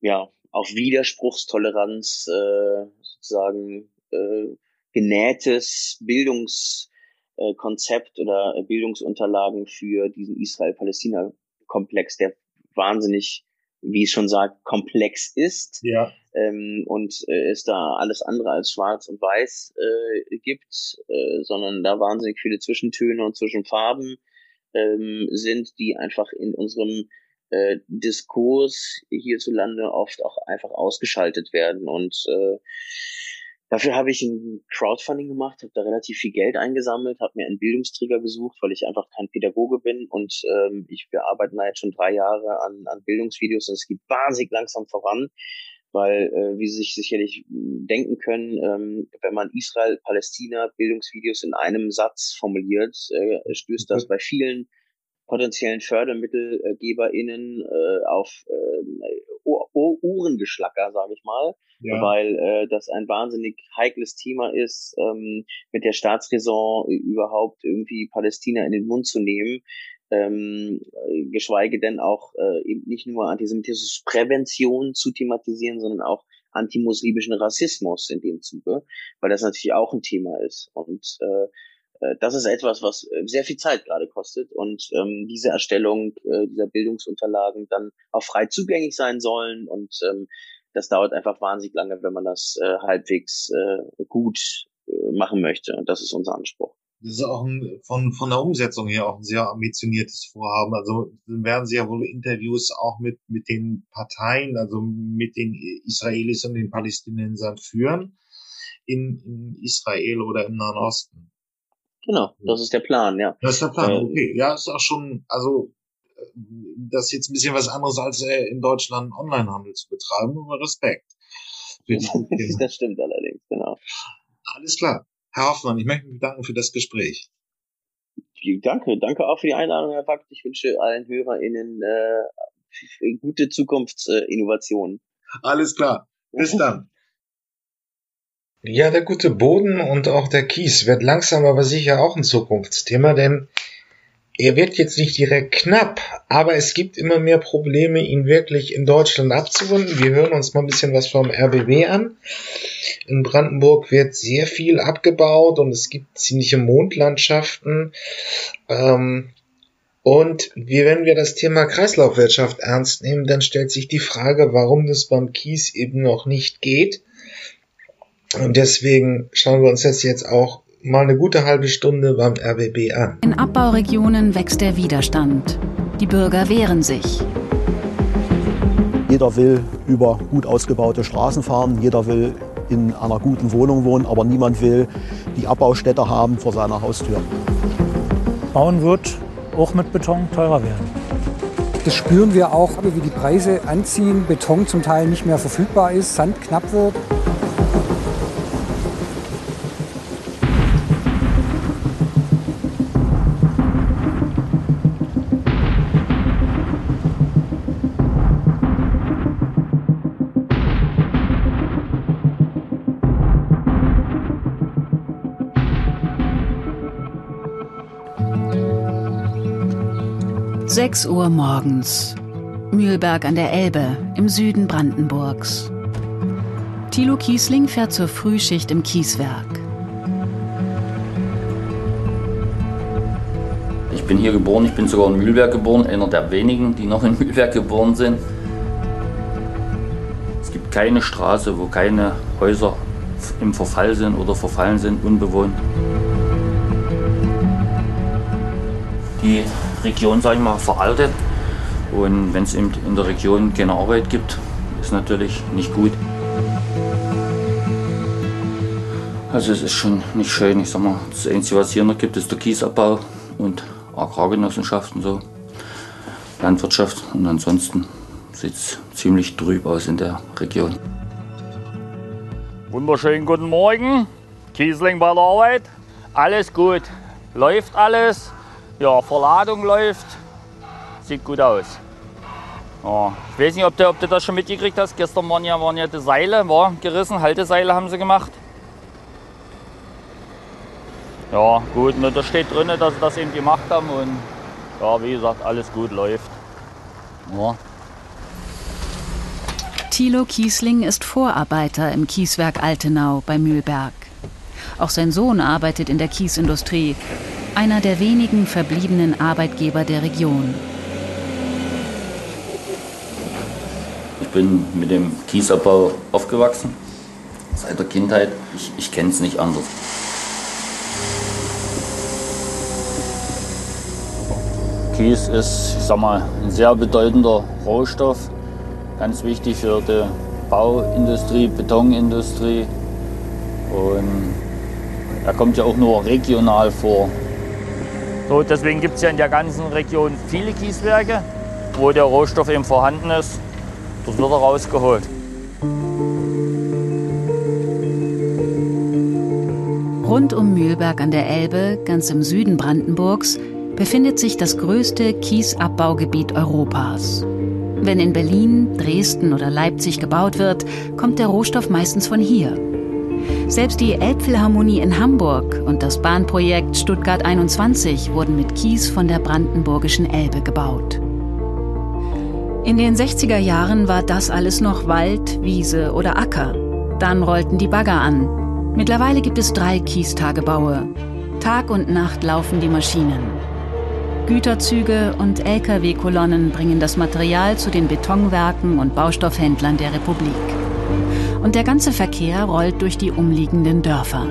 ja auf Widerspruchstoleranz äh, sozusagen äh, genähtes Bildungskonzept oder Bildungsunterlagen für diesen Israel-Palästina-Komplex, der wahnsinnig wie es schon sagt, komplex ist. Ja. Ähm, und äh, es da alles andere als schwarz und weiß äh, gibt, äh, sondern da wahnsinnig viele Zwischentöne und Zwischenfarben ähm, sind, die einfach in unserem äh, Diskurs hierzulande oft auch einfach ausgeschaltet werden. Und äh, Dafür habe ich ein Crowdfunding gemacht, habe da relativ viel Geld eingesammelt, habe mir einen Bildungsträger gesucht, weil ich einfach kein Pädagoge bin und ähm, ich, wir arbeiten da jetzt schon drei Jahre an, an Bildungsvideos und es geht wahnsinnig langsam voran, weil, äh, wie Sie sich sicherlich denken können, ähm, wenn man Israel-Palästina-Bildungsvideos in einem Satz formuliert, äh, stößt das mhm. bei vielen potenziellen FördermittelgeberInnen äh, auf äh, Ohrengeschlacker, sage ich mal, ja. weil äh, das ein wahnsinnig heikles Thema ist, ähm, mit der Staatsräson überhaupt irgendwie Palästina in den Mund zu nehmen. Ähm, geschweige denn auch äh, eben nicht nur Antisemitismusprävention zu thematisieren, sondern auch antimuslimischen Rassismus in dem Zuge, weil das natürlich auch ein Thema ist. Und äh, äh, das ist etwas, was äh, sehr viel Zeit gerade kostet und ähm, diese Erstellung äh, dieser Bildungsunterlagen dann auch frei zugänglich sein sollen und ähm, das dauert einfach wahnsinnig lange, wenn man das äh, halbwegs äh, gut äh, machen möchte und das ist unser Anspruch. Das ist auch ein, von, von der Umsetzung her auch ein sehr ambitioniertes Vorhaben. Also werden Sie ja wohl Interviews auch mit, mit den Parteien, also mit den Israelis und den Palästinensern führen in, in Israel oder im Nahen Osten. Genau, das ist der Plan, ja. Das ist der Plan, äh, okay. Ja, ist auch schon, also das ist jetzt ein bisschen was anderes als äh, in Deutschland Onlinehandel zu betreiben, aber Respekt. das stimmt allerdings, genau. Alles klar. Herr Hoffmann, ich möchte mich bedanken für das Gespräch. Danke, danke auch für die Einladung, Herr Fakt. Ich wünsche allen HörerInnen äh, gute Zukunftsinnovationen. Alles klar. Bis dann. Ja, der gute Boden und auch der Kies wird langsam aber sicher auch ein Zukunftsthema, denn er wird jetzt nicht direkt knapp, aber es gibt immer mehr Probleme, ihn wirklich in Deutschland abzurunden. Wir hören uns mal ein bisschen was vom RBB an. In Brandenburg wird sehr viel abgebaut und es gibt ziemliche Mondlandschaften. Ähm, und wenn wir das Thema Kreislaufwirtschaft ernst nehmen, dann stellt sich die Frage, warum das beim Kies eben noch nicht geht. Und deswegen schauen wir uns das jetzt auch mal eine gute halbe Stunde beim RBB an. In Abbauregionen wächst der Widerstand. Die Bürger wehren sich. Jeder will über gut ausgebaute Straßen fahren, jeder will in einer guten Wohnung wohnen, aber niemand will die Abbaustätte haben vor seiner Haustür. Bauen wird auch mit Beton teurer werden. Das spüren wir auch, wie die Preise anziehen, Beton zum Teil nicht mehr verfügbar ist, Sand knapp wird. Sechs Uhr morgens. Mühlberg an der Elbe im Süden Brandenburgs. Thilo Kiesling fährt zur Frühschicht im Kieswerk. Ich bin hier geboren, ich bin sogar in Mühlberg geboren, einer der wenigen, die noch in Mühlberg geboren sind. Es gibt keine Straße, wo keine Häuser im Verfall sind oder verfallen sind, unbewohnt. Die Region, sage ich mal, veraltet. Und wenn es in der Region keine Arbeit gibt, ist natürlich nicht gut. Also es ist schon nicht schön. Ich sag mal, das Einzige, was hier noch gibt, ist der Kiesabbau und Agrargenossenschaften so, Landwirtschaft. Und ansonsten sieht es ziemlich trüb aus in der Region. Wunderschönen guten Morgen. Kiesling bei der Arbeit. Alles gut. Läuft alles. Ja, Verladung läuft. Sieht gut aus. Ja, ich weiß nicht, ob du, ob du das schon mitgekriegt hast. Gestern waren ja, waren ja die Seile war gerissen. Halteseile haben sie gemacht. Ja, gut. Nur da steht drin, dass sie das eben gemacht haben. Und ja, wie gesagt, alles gut läuft. Ja. Thilo Kiesling ist Vorarbeiter im Kieswerk Altenau bei Mühlberg. Auch sein Sohn arbeitet in der Kiesindustrie einer der wenigen verbliebenen Arbeitgeber der Region. Ich bin mit dem Kiesabbau aufgewachsen, seit der Kindheit. Ich, ich kenne es nicht anders. Kies ist, ich sag mal, ein sehr bedeutender Rohstoff, ganz wichtig für die Bauindustrie, Betonindustrie. Und er kommt ja auch nur regional vor. So, deswegen gibt es ja in der ganzen Region viele Kieswerke, wo der Rohstoff eben vorhanden ist. Das wird er rausgeholt. Rund um Mühlberg an der Elbe, ganz im Süden Brandenburgs, befindet sich das größte Kiesabbaugebiet Europas. Wenn in Berlin, Dresden oder Leipzig gebaut wird, kommt der Rohstoff meistens von hier. Selbst die Elbphilharmonie in Hamburg und das Bahnprojekt Stuttgart 21 wurden mit Kies von der brandenburgischen Elbe gebaut. In den 60er Jahren war das alles noch Wald, Wiese oder Acker. Dann rollten die Bagger an. Mittlerweile gibt es drei Kiestagebaue. Tag und Nacht laufen die Maschinen. Güterzüge und Lkw-Kolonnen bringen das Material zu den Betonwerken und Baustoffhändlern der Republik und der ganze Verkehr rollt durch die umliegenden Dörfer.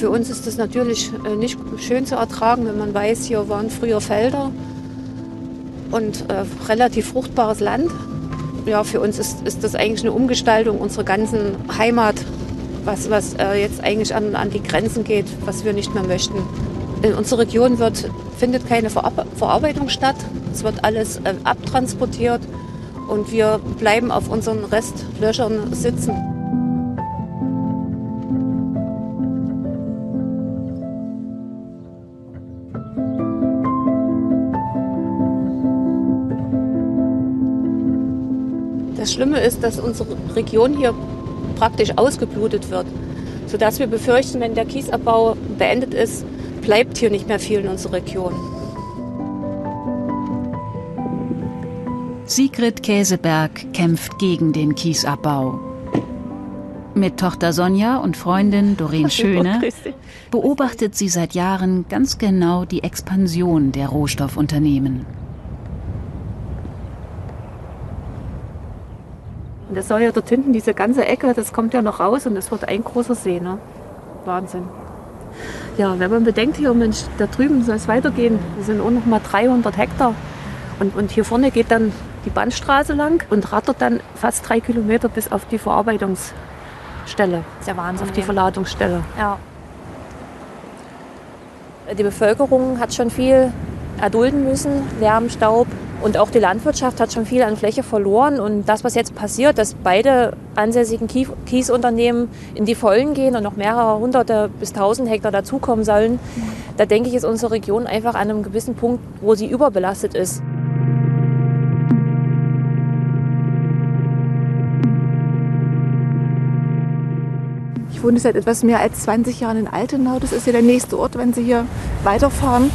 Für uns ist das natürlich äh, nicht schön zu ertragen, wenn man weiß, hier waren früher Felder und äh, relativ fruchtbares Land ja, für uns ist, ist das eigentlich eine Umgestaltung unserer ganzen Heimat, was, was äh, jetzt eigentlich an, an die Grenzen geht, was wir nicht mehr möchten. In unserer Region wird, findet keine Verar Verarbeitung statt. Es wird alles äh, abtransportiert und wir bleiben auf unseren Restlöchern sitzen. Das Schlimme ist, dass unsere Region hier praktisch ausgeblutet wird, sodass wir befürchten, wenn der Kiesabbau beendet ist, bleibt hier nicht mehr viel in unserer Region. Sigrid Käseberg kämpft gegen den Kiesabbau. Mit Tochter Sonja und Freundin Doreen Schöne beobachtet sie seit Jahren ganz genau die Expansion der Rohstoffunternehmen. Und das soll ja dort hinten, diese ganze Ecke, das kommt ja noch raus und es wird ein großer See. Ne? Wahnsinn. Ja, wenn man bedenkt, hier, Mensch, da drüben soll es weitergehen. Das sind auch noch mal 300 Hektar. Und, und hier vorne geht dann die Bandstraße lang und rattert dann fast drei Kilometer bis auf die Verarbeitungsstelle. Das ist ja Wahnsinn. Auf die Verladungsstelle. Ja. Die Bevölkerung hat schon viel erdulden müssen, Lärm, Staub. Und auch die Landwirtschaft hat schon viel an Fläche verloren. Und das, was jetzt passiert, dass beide ansässigen Kiesunternehmen in die Vollen gehen und noch mehrere hunderte bis tausend Hektar dazukommen sollen, da denke ich, ist unsere Region einfach an einem gewissen Punkt, wo sie überbelastet ist. Ich wohne seit etwas mehr als 20 Jahren in Altenau. Das ist ja der nächste Ort, wenn Sie hier weiterfahren.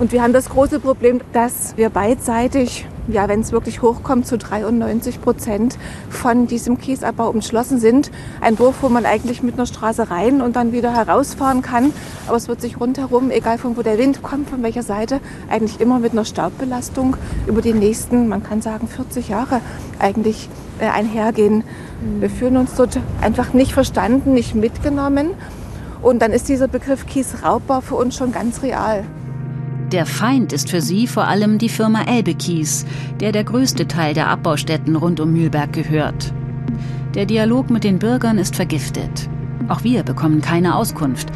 Und wir haben das große Problem, dass wir beidseitig, ja, wenn es wirklich hochkommt, zu 93 Prozent von diesem Kiesabbau umschlossen sind. Ein Dorf, wo man eigentlich mit einer Straße rein und dann wieder herausfahren kann. Aber es wird sich rundherum, egal von wo der Wind kommt, von welcher Seite, eigentlich immer mit einer Staubbelastung über die nächsten, man kann sagen, 40 Jahre eigentlich äh, einhergehen. Wir fühlen uns dort einfach nicht verstanden, nicht mitgenommen. Und dann ist dieser Begriff Kiesraubbau für uns schon ganz real. Der Feind ist für sie vor allem die Firma Elbe Kies, der der größte Teil der Abbaustätten rund um Mühlberg gehört. Der Dialog mit den Bürgern ist vergiftet. Auch wir bekommen keine Auskunft.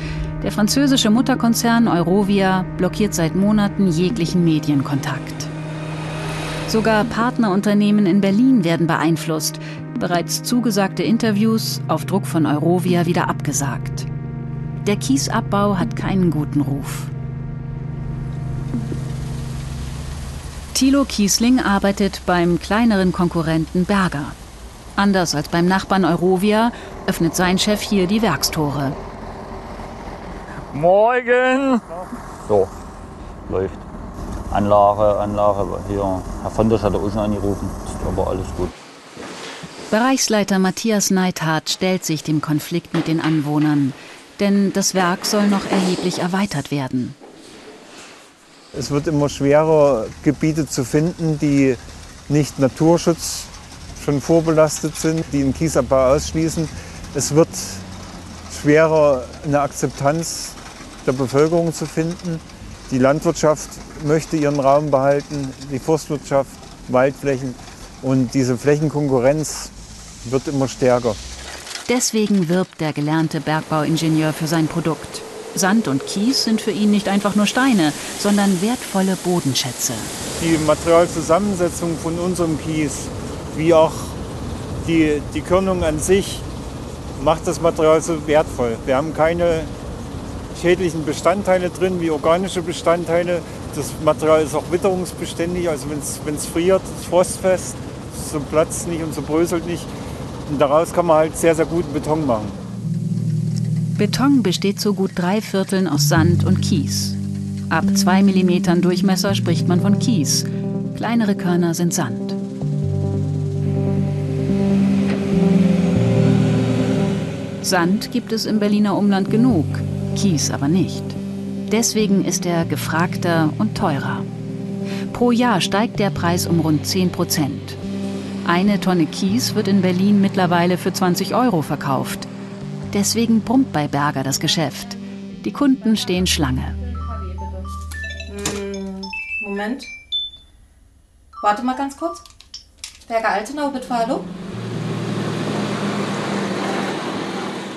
Der französische Mutterkonzern Eurovia blockiert seit Monaten jeglichen Medienkontakt. Sogar Partnerunternehmen in Berlin werden beeinflusst. Bereits zugesagte Interviews auf Druck von Eurovia wieder abgesagt. Der Kiesabbau hat keinen guten Ruf. Thilo Kiesling arbeitet beim kleineren Konkurrenten Berger. Anders als beim Nachbarn Eurovia öffnet sein Chef hier die Werkstore. Morgen! So, läuft. Anlage, Anlage. Hier, Herr Fondisch hat auch schon angerufen. Ist aber alles gut. Bereichsleiter Matthias Neithardt stellt sich dem Konflikt mit den Anwohnern, denn das Werk soll noch erheblich erweitert werden. Es wird immer schwerer, Gebiete zu finden, die nicht Naturschutz schon vorbelastet sind, die den Kiesabbau ausschließen. Es wird schwerer, eine Akzeptanz der Bevölkerung zu finden. Die Landwirtschaft möchte ihren Raum behalten, die Forstwirtschaft, Waldflächen. Und diese Flächenkonkurrenz wird immer stärker. Deswegen wirbt der gelernte Bergbauingenieur für sein Produkt. Sand und Kies sind für ihn nicht einfach nur Steine, sondern wertvolle Bodenschätze. Die Materialzusammensetzung von unserem Kies, wie auch die, die Körnung an sich, macht das Material so wertvoll. Wir haben keine schädlichen Bestandteile drin, wie organische Bestandteile. Das Material ist auch witterungsbeständig, also wenn es friert, ist frostfest, so platzt nicht und so bröselt nicht. Und daraus kann man halt sehr, sehr guten Beton machen. Beton besteht zu gut drei Vierteln aus Sand und Kies. Ab zwei Millimetern Durchmesser spricht man von Kies. Kleinere Körner sind Sand. Sand gibt es im Berliner Umland genug, Kies aber nicht. Deswegen ist er gefragter und teurer. Pro Jahr steigt der Preis um rund 10 Prozent. Eine Tonne Kies wird in Berlin mittlerweile für 20 Euro verkauft. Deswegen brummt bei Berger das Geschäft. Die Kunden stehen Schlange. Moment. Warte mal ganz kurz. Berger Altenau, bitte hallo.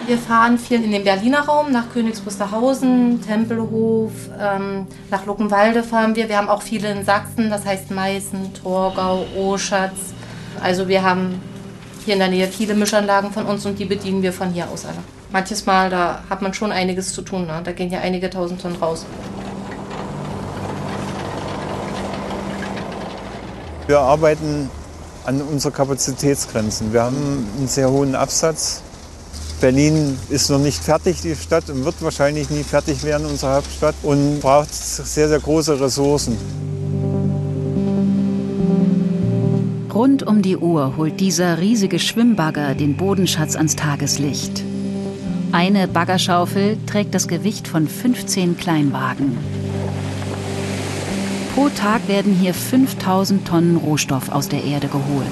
Wir fahren viel in den Berliner Raum, nach Königs Wusterhausen, Tempelhof, ähm, nach Luckenwalde fahren wir. Wir haben auch viele in Sachsen, das heißt Meißen, Torgau, Oschatz. Also wir haben hier in der Nähe viele Mischanlagen von uns und die bedienen wir von hier aus alle. Manches Mal, da hat man schon einiges zu tun. Ne? Da gehen ja einige tausend Tonnen raus. Wir arbeiten an unseren Kapazitätsgrenzen. Wir haben einen sehr hohen Absatz. Berlin ist noch nicht fertig, die Stadt, und wird wahrscheinlich nie fertig werden, unsere Hauptstadt, und braucht sehr, sehr große Ressourcen. Rund um die Uhr holt dieser riesige Schwimmbagger den Bodenschatz ans Tageslicht. Eine Baggerschaufel trägt das Gewicht von 15 Kleinwagen. Pro Tag werden hier 5000 Tonnen Rohstoff aus der Erde geholt.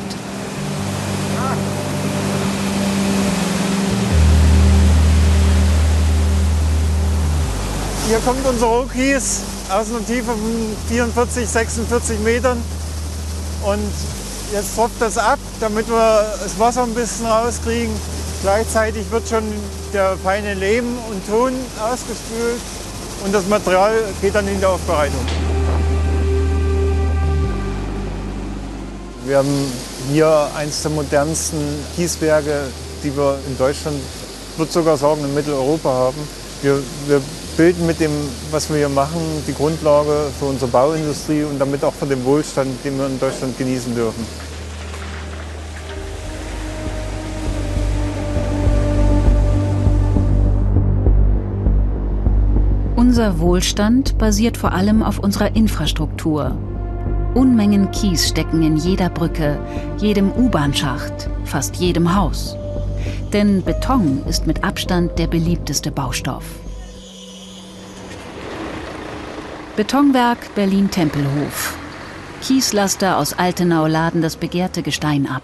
Hier kommt unser Hochkies aus einer Tiefe von 44, 46 Metern und jetzt tropft das ab, damit wir das Wasser ein bisschen rauskriegen. Gleichzeitig wird schon der feine Lehm und Ton ausgespült und das Material geht dann in die Aufbereitung. Wir haben hier eines der modernsten Kieswerke, die wir in Deutschland, ich würde sogar sagen, in Mitteleuropa haben. Wir, wir bilden mit dem, was wir hier machen, die Grundlage für unsere Bauindustrie und damit auch für den Wohlstand, den wir in Deutschland genießen dürfen. Unser Wohlstand basiert vor allem auf unserer Infrastruktur. Unmengen Kies stecken in jeder Brücke, jedem U-Bahn-Schacht, fast jedem Haus. Denn Beton ist mit Abstand der beliebteste Baustoff. Betonwerk Berlin-Tempelhof. Kieslaster aus Altenau laden das begehrte Gestein ab.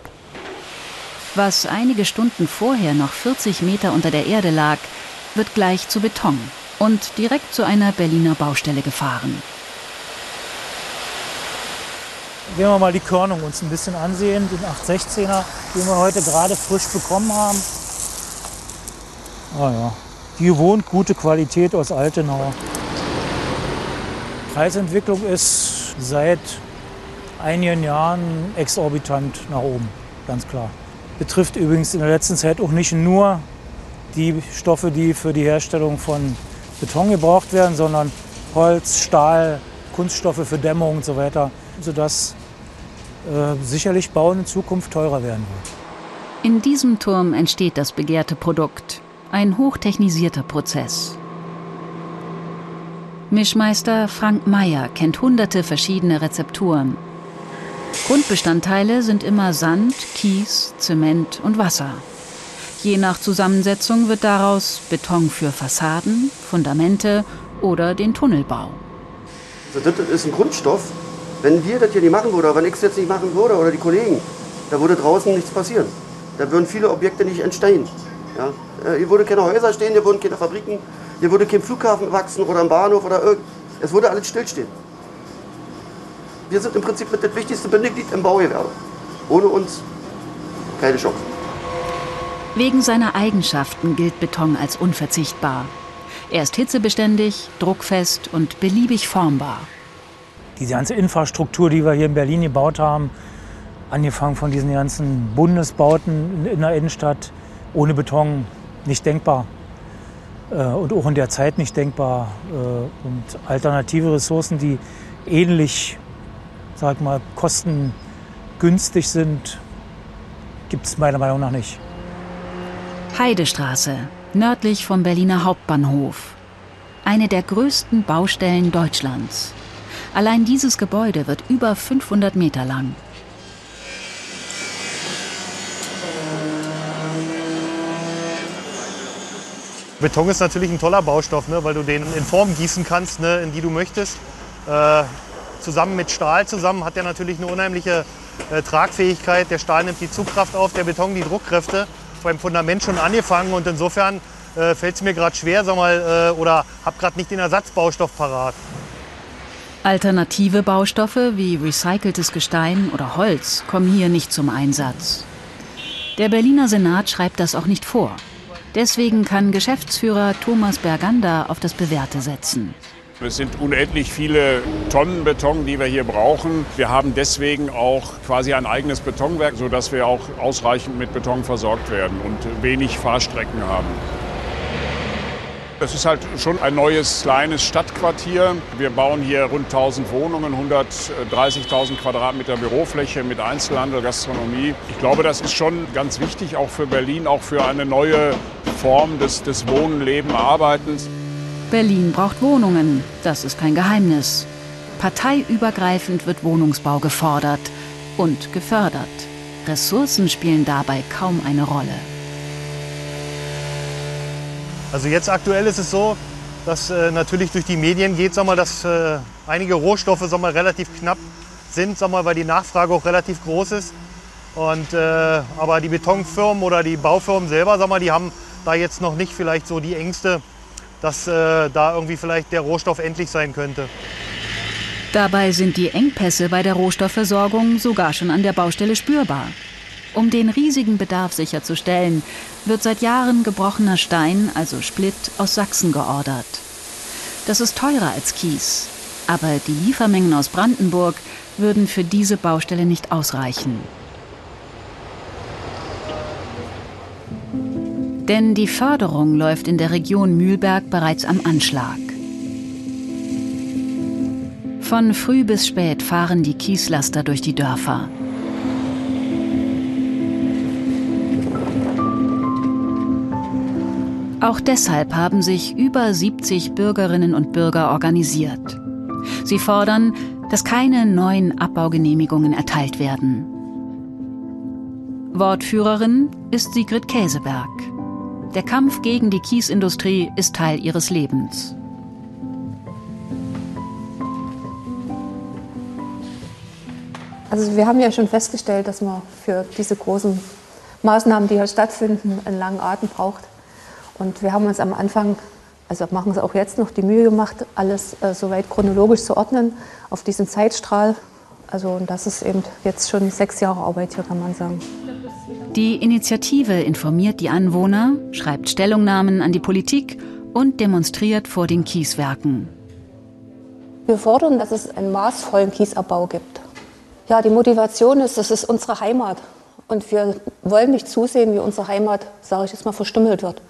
Was einige Stunden vorher noch 40 Meter unter der Erde lag, wird gleich zu Beton und direkt zu einer Berliner Baustelle gefahren. Gehen wir mal die Körnung uns ein bisschen ansehen, den 816er, den wir heute gerade frisch bekommen haben. Ah ja, die gewohnt gute Qualität aus Altenau. Preisentwicklung ist seit einigen Jahren exorbitant nach oben, ganz klar. Betrifft übrigens in der letzten Zeit auch nicht nur die Stoffe, die für die Herstellung von Beton gebraucht werden, sondern Holz, Stahl, Kunststoffe für Dämmung und so weiter, sodass äh, sicherlich Bauen in Zukunft teurer werden wird. In diesem Turm entsteht das begehrte Produkt, ein hochtechnisierter Prozess. Mischmeister Frank Meyer kennt hunderte verschiedene Rezepturen. Grundbestandteile sind immer Sand, Kies, Zement und Wasser. Je nach Zusammensetzung wird daraus Beton für Fassaden, Fundamente oder den Tunnelbau. Also das ist ein Grundstoff. Wenn wir das hier nicht machen würden, oder wenn ich es jetzt nicht machen würde, oder die Kollegen, da würde draußen nichts passieren. Da würden viele Objekte nicht entstehen. Ja? Äh, hier würden keine Häuser stehen, hier würden keine Fabriken hier würde kein Flughafen wachsen oder ein Bahnhof oder irgend. Es würde alles stillstehen. Wir sind im Prinzip mit das wichtigste Bindeglied im Baugewerbe. Ohne uns keine Chance. Wegen seiner Eigenschaften gilt Beton als unverzichtbar. Er ist hitzebeständig, druckfest und beliebig formbar. Die ganze Infrastruktur, die wir hier in Berlin gebaut haben, angefangen von diesen ganzen Bundesbauten in der Innenstadt, ohne Beton nicht denkbar. Äh, und auch in der Zeit nicht denkbar. Äh, und alternative Ressourcen, die ähnlich, sag mal, kostengünstig sind, gibt es meiner Meinung nach nicht. Heidestraße, nördlich vom Berliner Hauptbahnhof. Eine der größten Baustellen Deutschlands. Allein dieses Gebäude wird über 500 Meter lang. Beton ist natürlich ein toller Baustoff, ne, weil du den in Form gießen kannst, ne, in die du möchtest. Äh, zusammen mit Stahl zusammen hat er natürlich eine unheimliche äh, Tragfähigkeit. Der Stahl nimmt die Zugkraft auf, der Beton die Druckkräfte. Beim Fundament schon angefangen und insofern äh, fällt es mir gerade schwer, sag mal, äh, oder habe gerade nicht den Ersatzbaustoff parat. Alternative Baustoffe wie recyceltes Gestein oder Holz kommen hier nicht zum Einsatz. Der Berliner Senat schreibt das auch nicht vor. Deswegen kann Geschäftsführer Thomas Bergander auf das Bewährte setzen. Es sind unendlich viele Tonnen Beton, die wir hier brauchen. Wir haben deswegen auch quasi ein eigenes Betonwerk, sodass wir auch ausreichend mit Beton versorgt werden und wenig Fahrstrecken haben. Es ist halt schon ein neues kleines Stadtquartier. Wir bauen hier rund 1000 Wohnungen, 130.000 Quadratmeter Bürofläche mit Einzelhandel, Gastronomie. Ich glaube, das ist schon ganz wichtig, auch für Berlin, auch für eine neue Form des, des Wohnen, Leben, Arbeitens. Berlin braucht Wohnungen, das ist kein Geheimnis. Parteiübergreifend wird Wohnungsbau gefordert und gefördert. Ressourcen spielen dabei kaum eine Rolle. Also jetzt aktuell ist es so, dass äh, natürlich durch die Medien geht, sag mal, dass äh, einige Rohstoffe sag mal, relativ knapp sind, sag mal, weil die Nachfrage auch relativ groß ist. Und, äh, aber die Betonfirmen oder die Baufirmen selber, sag mal, die haben da jetzt noch nicht vielleicht so die Ängste, dass äh, da irgendwie vielleicht der Rohstoff endlich sein könnte. Dabei sind die Engpässe bei der Rohstoffversorgung sogar schon an der Baustelle spürbar. Um den riesigen Bedarf sicherzustellen, wird seit Jahren gebrochener Stein, also Split, aus Sachsen geordert. Das ist teurer als Kies, aber die Liefermengen aus Brandenburg würden für diese Baustelle nicht ausreichen. Denn die Förderung läuft in der Region Mühlberg bereits am Anschlag. Von früh bis spät fahren die Kieslaster durch die Dörfer. Auch deshalb haben sich über 70 Bürgerinnen und Bürger organisiert. Sie fordern, dass keine neuen Abbaugenehmigungen erteilt werden. Wortführerin ist Sigrid Käseberg. Der Kampf gegen die Kiesindustrie ist Teil ihres Lebens. Also wir haben ja schon festgestellt, dass man für diese großen Maßnahmen, die hier stattfinden, einen langen Atem braucht. Und wir haben uns am Anfang, also machen es auch jetzt noch, die Mühe gemacht, alles äh, soweit chronologisch zu ordnen auf diesen Zeitstrahl. Also und das ist eben jetzt schon sechs Jahre Arbeit hier, kann man sagen. Die Initiative informiert die Anwohner, schreibt Stellungnahmen an die Politik und demonstriert vor den Kieswerken. Wir fordern, dass es einen maßvollen Kiesabbau gibt. Ja, die Motivation ist, das ist unsere Heimat. Und wir wollen nicht zusehen, wie unsere Heimat, sage ich jetzt mal, verstümmelt wird.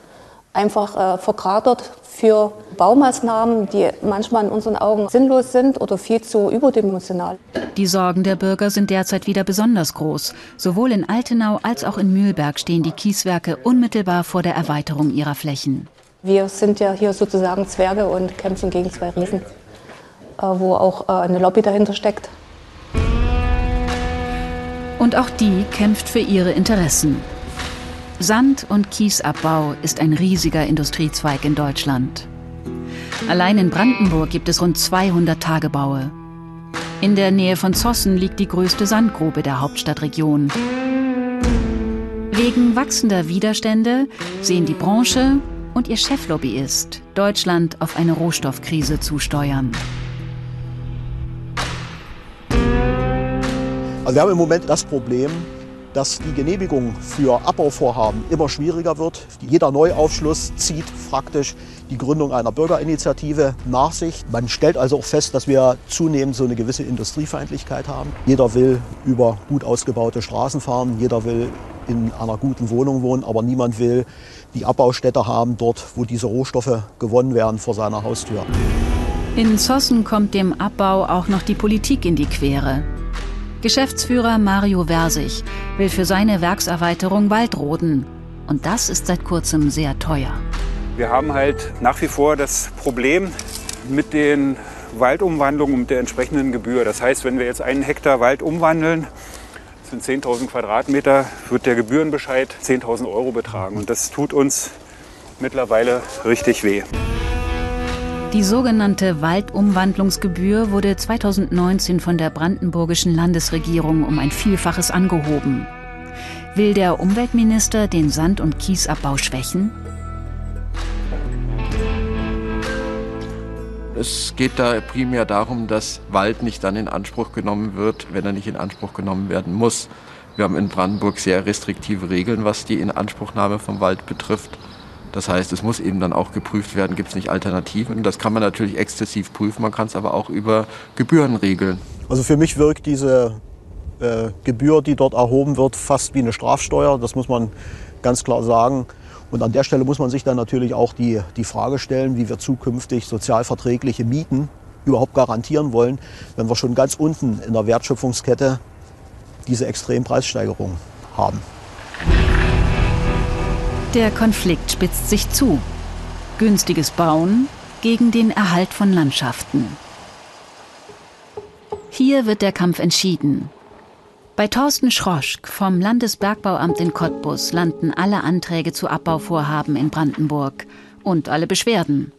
Einfach äh, verkratert für Baumaßnahmen, die manchmal in unseren Augen sinnlos sind oder viel zu überdimensional. Die Sorgen der Bürger sind derzeit wieder besonders groß. Sowohl in Altenau als auch in Mühlberg stehen die Kieswerke unmittelbar vor der Erweiterung ihrer Flächen. Wir sind ja hier sozusagen Zwerge und kämpfen gegen zwei Riesen, äh, wo auch äh, eine Lobby dahinter steckt. Und auch die kämpft für ihre Interessen. Sand- und Kiesabbau ist ein riesiger Industriezweig in Deutschland. Allein in Brandenburg gibt es rund 200 Tagebaue. In der Nähe von Zossen liegt die größte Sandgrube der Hauptstadtregion. Wegen wachsender Widerstände sehen die Branche und ihr Cheflobbyist Deutschland auf eine Rohstoffkrise zusteuern. Also wir haben im Moment das Problem, dass die Genehmigung für Abbauvorhaben immer schwieriger wird. Jeder Neuaufschluss zieht praktisch die Gründung einer Bürgerinitiative nach sich. Man stellt also auch fest, dass wir zunehmend so eine gewisse Industriefeindlichkeit haben. Jeder will über gut ausgebaute Straßen fahren, jeder will in einer guten Wohnung wohnen, aber niemand will die Abbaustätte haben, dort wo diese Rohstoffe gewonnen werden vor seiner Haustür. In Zossen kommt dem Abbau auch noch die Politik in die Quere. Geschäftsführer Mario Versich will für seine Werkserweiterung Wald roden. Und das ist seit kurzem sehr teuer. Wir haben halt nach wie vor das Problem mit den Waldumwandlungen und der entsprechenden Gebühr. Das heißt, wenn wir jetzt einen Hektar Wald umwandeln, das sind 10.000 Quadratmeter, wird der Gebührenbescheid 10.000 Euro betragen. Und das tut uns mittlerweile richtig weh. Die sogenannte Waldumwandlungsgebühr wurde 2019 von der brandenburgischen Landesregierung um ein Vielfaches angehoben. Will der Umweltminister den Sand- und Kiesabbau schwächen? Es geht da primär darum, dass Wald nicht dann in Anspruch genommen wird, wenn er nicht in Anspruch genommen werden muss. Wir haben in Brandenburg sehr restriktive Regeln, was die Inanspruchnahme vom Wald betrifft. Das heißt, es muss eben dann auch geprüft werden, gibt es nicht Alternativen. Das kann man natürlich exzessiv prüfen, man kann es aber auch über Gebühren regeln. Also für mich wirkt diese äh, Gebühr, die dort erhoben wird, fast wie eine Strafsteuer. Das muss man ganz klar sagen. Und an der Stelle muss man sich dann natürlich auch die, die Frage stellen, wie wir zukünftig sozialverträgliche Mieten überhaupt garantieren wollen, wenn wir schon ganz unten in der Wertschöpfungskette diese Extrempreissteigerung haben. Der Konflikt spitzt sich zu. Günstiges Bauen gegen den Erhalt von Landschaften. Hier wird der Kampf entschieden. Bei Thorsten Schroschk vom Landesbergbauamt in Cottbus landen alle Anträge zu Abbauvorhaben in Brandenburg und alle Beschwerden.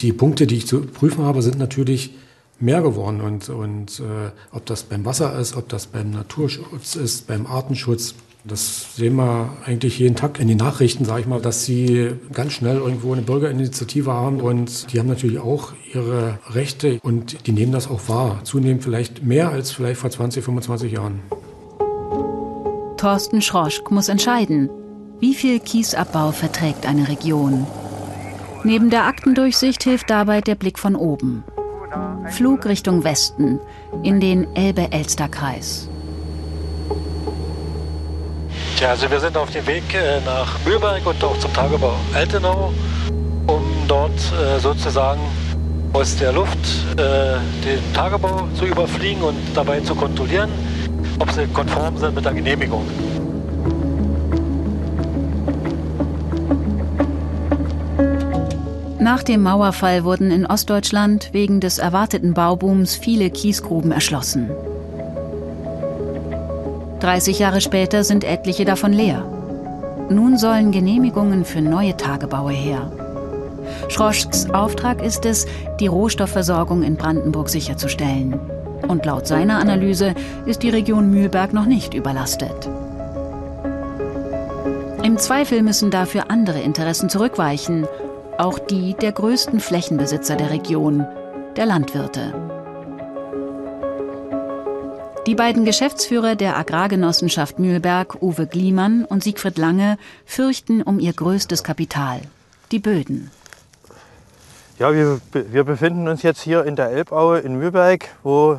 Die Punkte, die ich zu prüfen habe, sind natürlich mehr geworden. Und, und äh, ob das beim Wasser ist, ob das beim Naturschutz ist, beim Artenschutz, Das sehen wir eigentlich jeden Tag in den Nachrichten, sage ich mal, dass sie ganz schnell irgendwo eine Bürgerinitiative haben und die haben natürlich auch ihre Rechte und die nehmen das auch wahr. Zunehmend vielleicht mehr als vielleicht vor 20, 25 Jahren. Thorsten Schroschk muss entscheiden, wie viel Kiesabbau verträgt eine Region. Neben der Aktendurchsicht hilft dabei der Blick von oben. Flug Richtung Westen in den Elbe-Elster-Kreis. Tja, also wir sind auf dem Weg äh, nach Mühlberg und auch zum Tagebau Altenau, um dort äh, sozusagen aus der Luft äh, den Tagebau zu überfliegen und dabei zu kontrollieren, ob sie konform sind mit der Genehmigung. Nach dem Mauerfall wurden in Ostdeutschland wegen des erwarteten Baubooms viele Kiesgruben erschlossen. 30 Jahre später sind etliche davon leer. Nun sollen Genehmigungen für neue Tagebaue her. Schroschks Auftrag ist es, die Rohstoffversorgung in Brandenburg sicherzustellen. Und laut seiner Analyse ist die Region Mühlberg noch nicht überlastet. Im Zweifel müssen dafür andere Interessen zurückweichen, auch die der größten Flächenbesitzer der Region, der Landwirte. Die beiden Geschäftsführer der Agrargenossenschaft Mühlberg, Uwe Gliemann und Siegfried Lange, fürchten um ihr größtes Kapital, die Böden. Ja, wir, wir befinden uns jetzt hier in der Elbaue in Mühlberg, wo äh,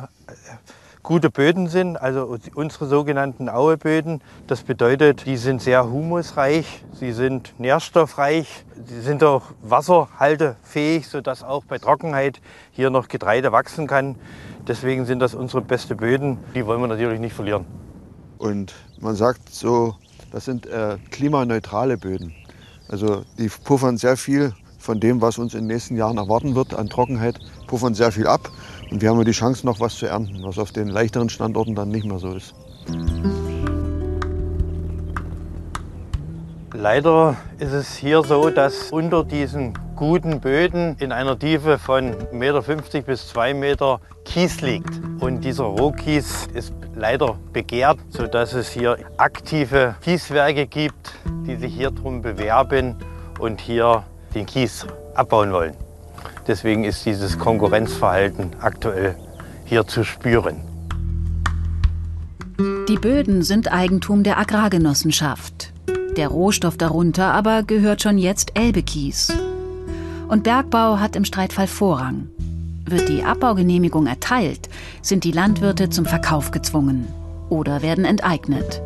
gute Böden sind, also unsere sogenannten Aueböden. Das bedeutet, die sind sehr humusreich, sie sind nährstoffreich, sie sind auch wasserhaltefähig, sodass auch bei Trockenheit hier noch Getreide wachsen kann. Deswegen sind das unsere beste Böden. Die wollen wir natürlich nicht verlieren. Und man sagt so, das sind äh, klimaneutrale Böden. Also die puffern sehr viel von dem, was uns in den nächsten Jahren erwarten wird an Trockenheit, puffern sehr viel ab. Und wir haben die Chance, noch was zu ernten, was auf den leichteren Standorten dann nicht mehr so ist. Leider ist es hier so, dass unter diesen guten Böden in einer Tiefe von 1,50 Meter bis 2 Meter Kies liegt. Und dieser Rohkies ist leider begehrt, sodass es hier aktive Kieswerke gibt, die sich hier drum bewerben und hier den Kies abbauen wollen. Deswegen ist dieses Konkurrenzverhalten aktuell hier zu spüren. Die Böden sind Eigentum der Agrargenossenschaft. Der Rohstoff darunter aber gehört schon jetzt Elbekies. Und Bergbau hat im Streitfall Vorrang. Wird die Abbaugenehmigung erteilt, sind die Landwirte zum Verkauf gezwungen oder werden enteignet.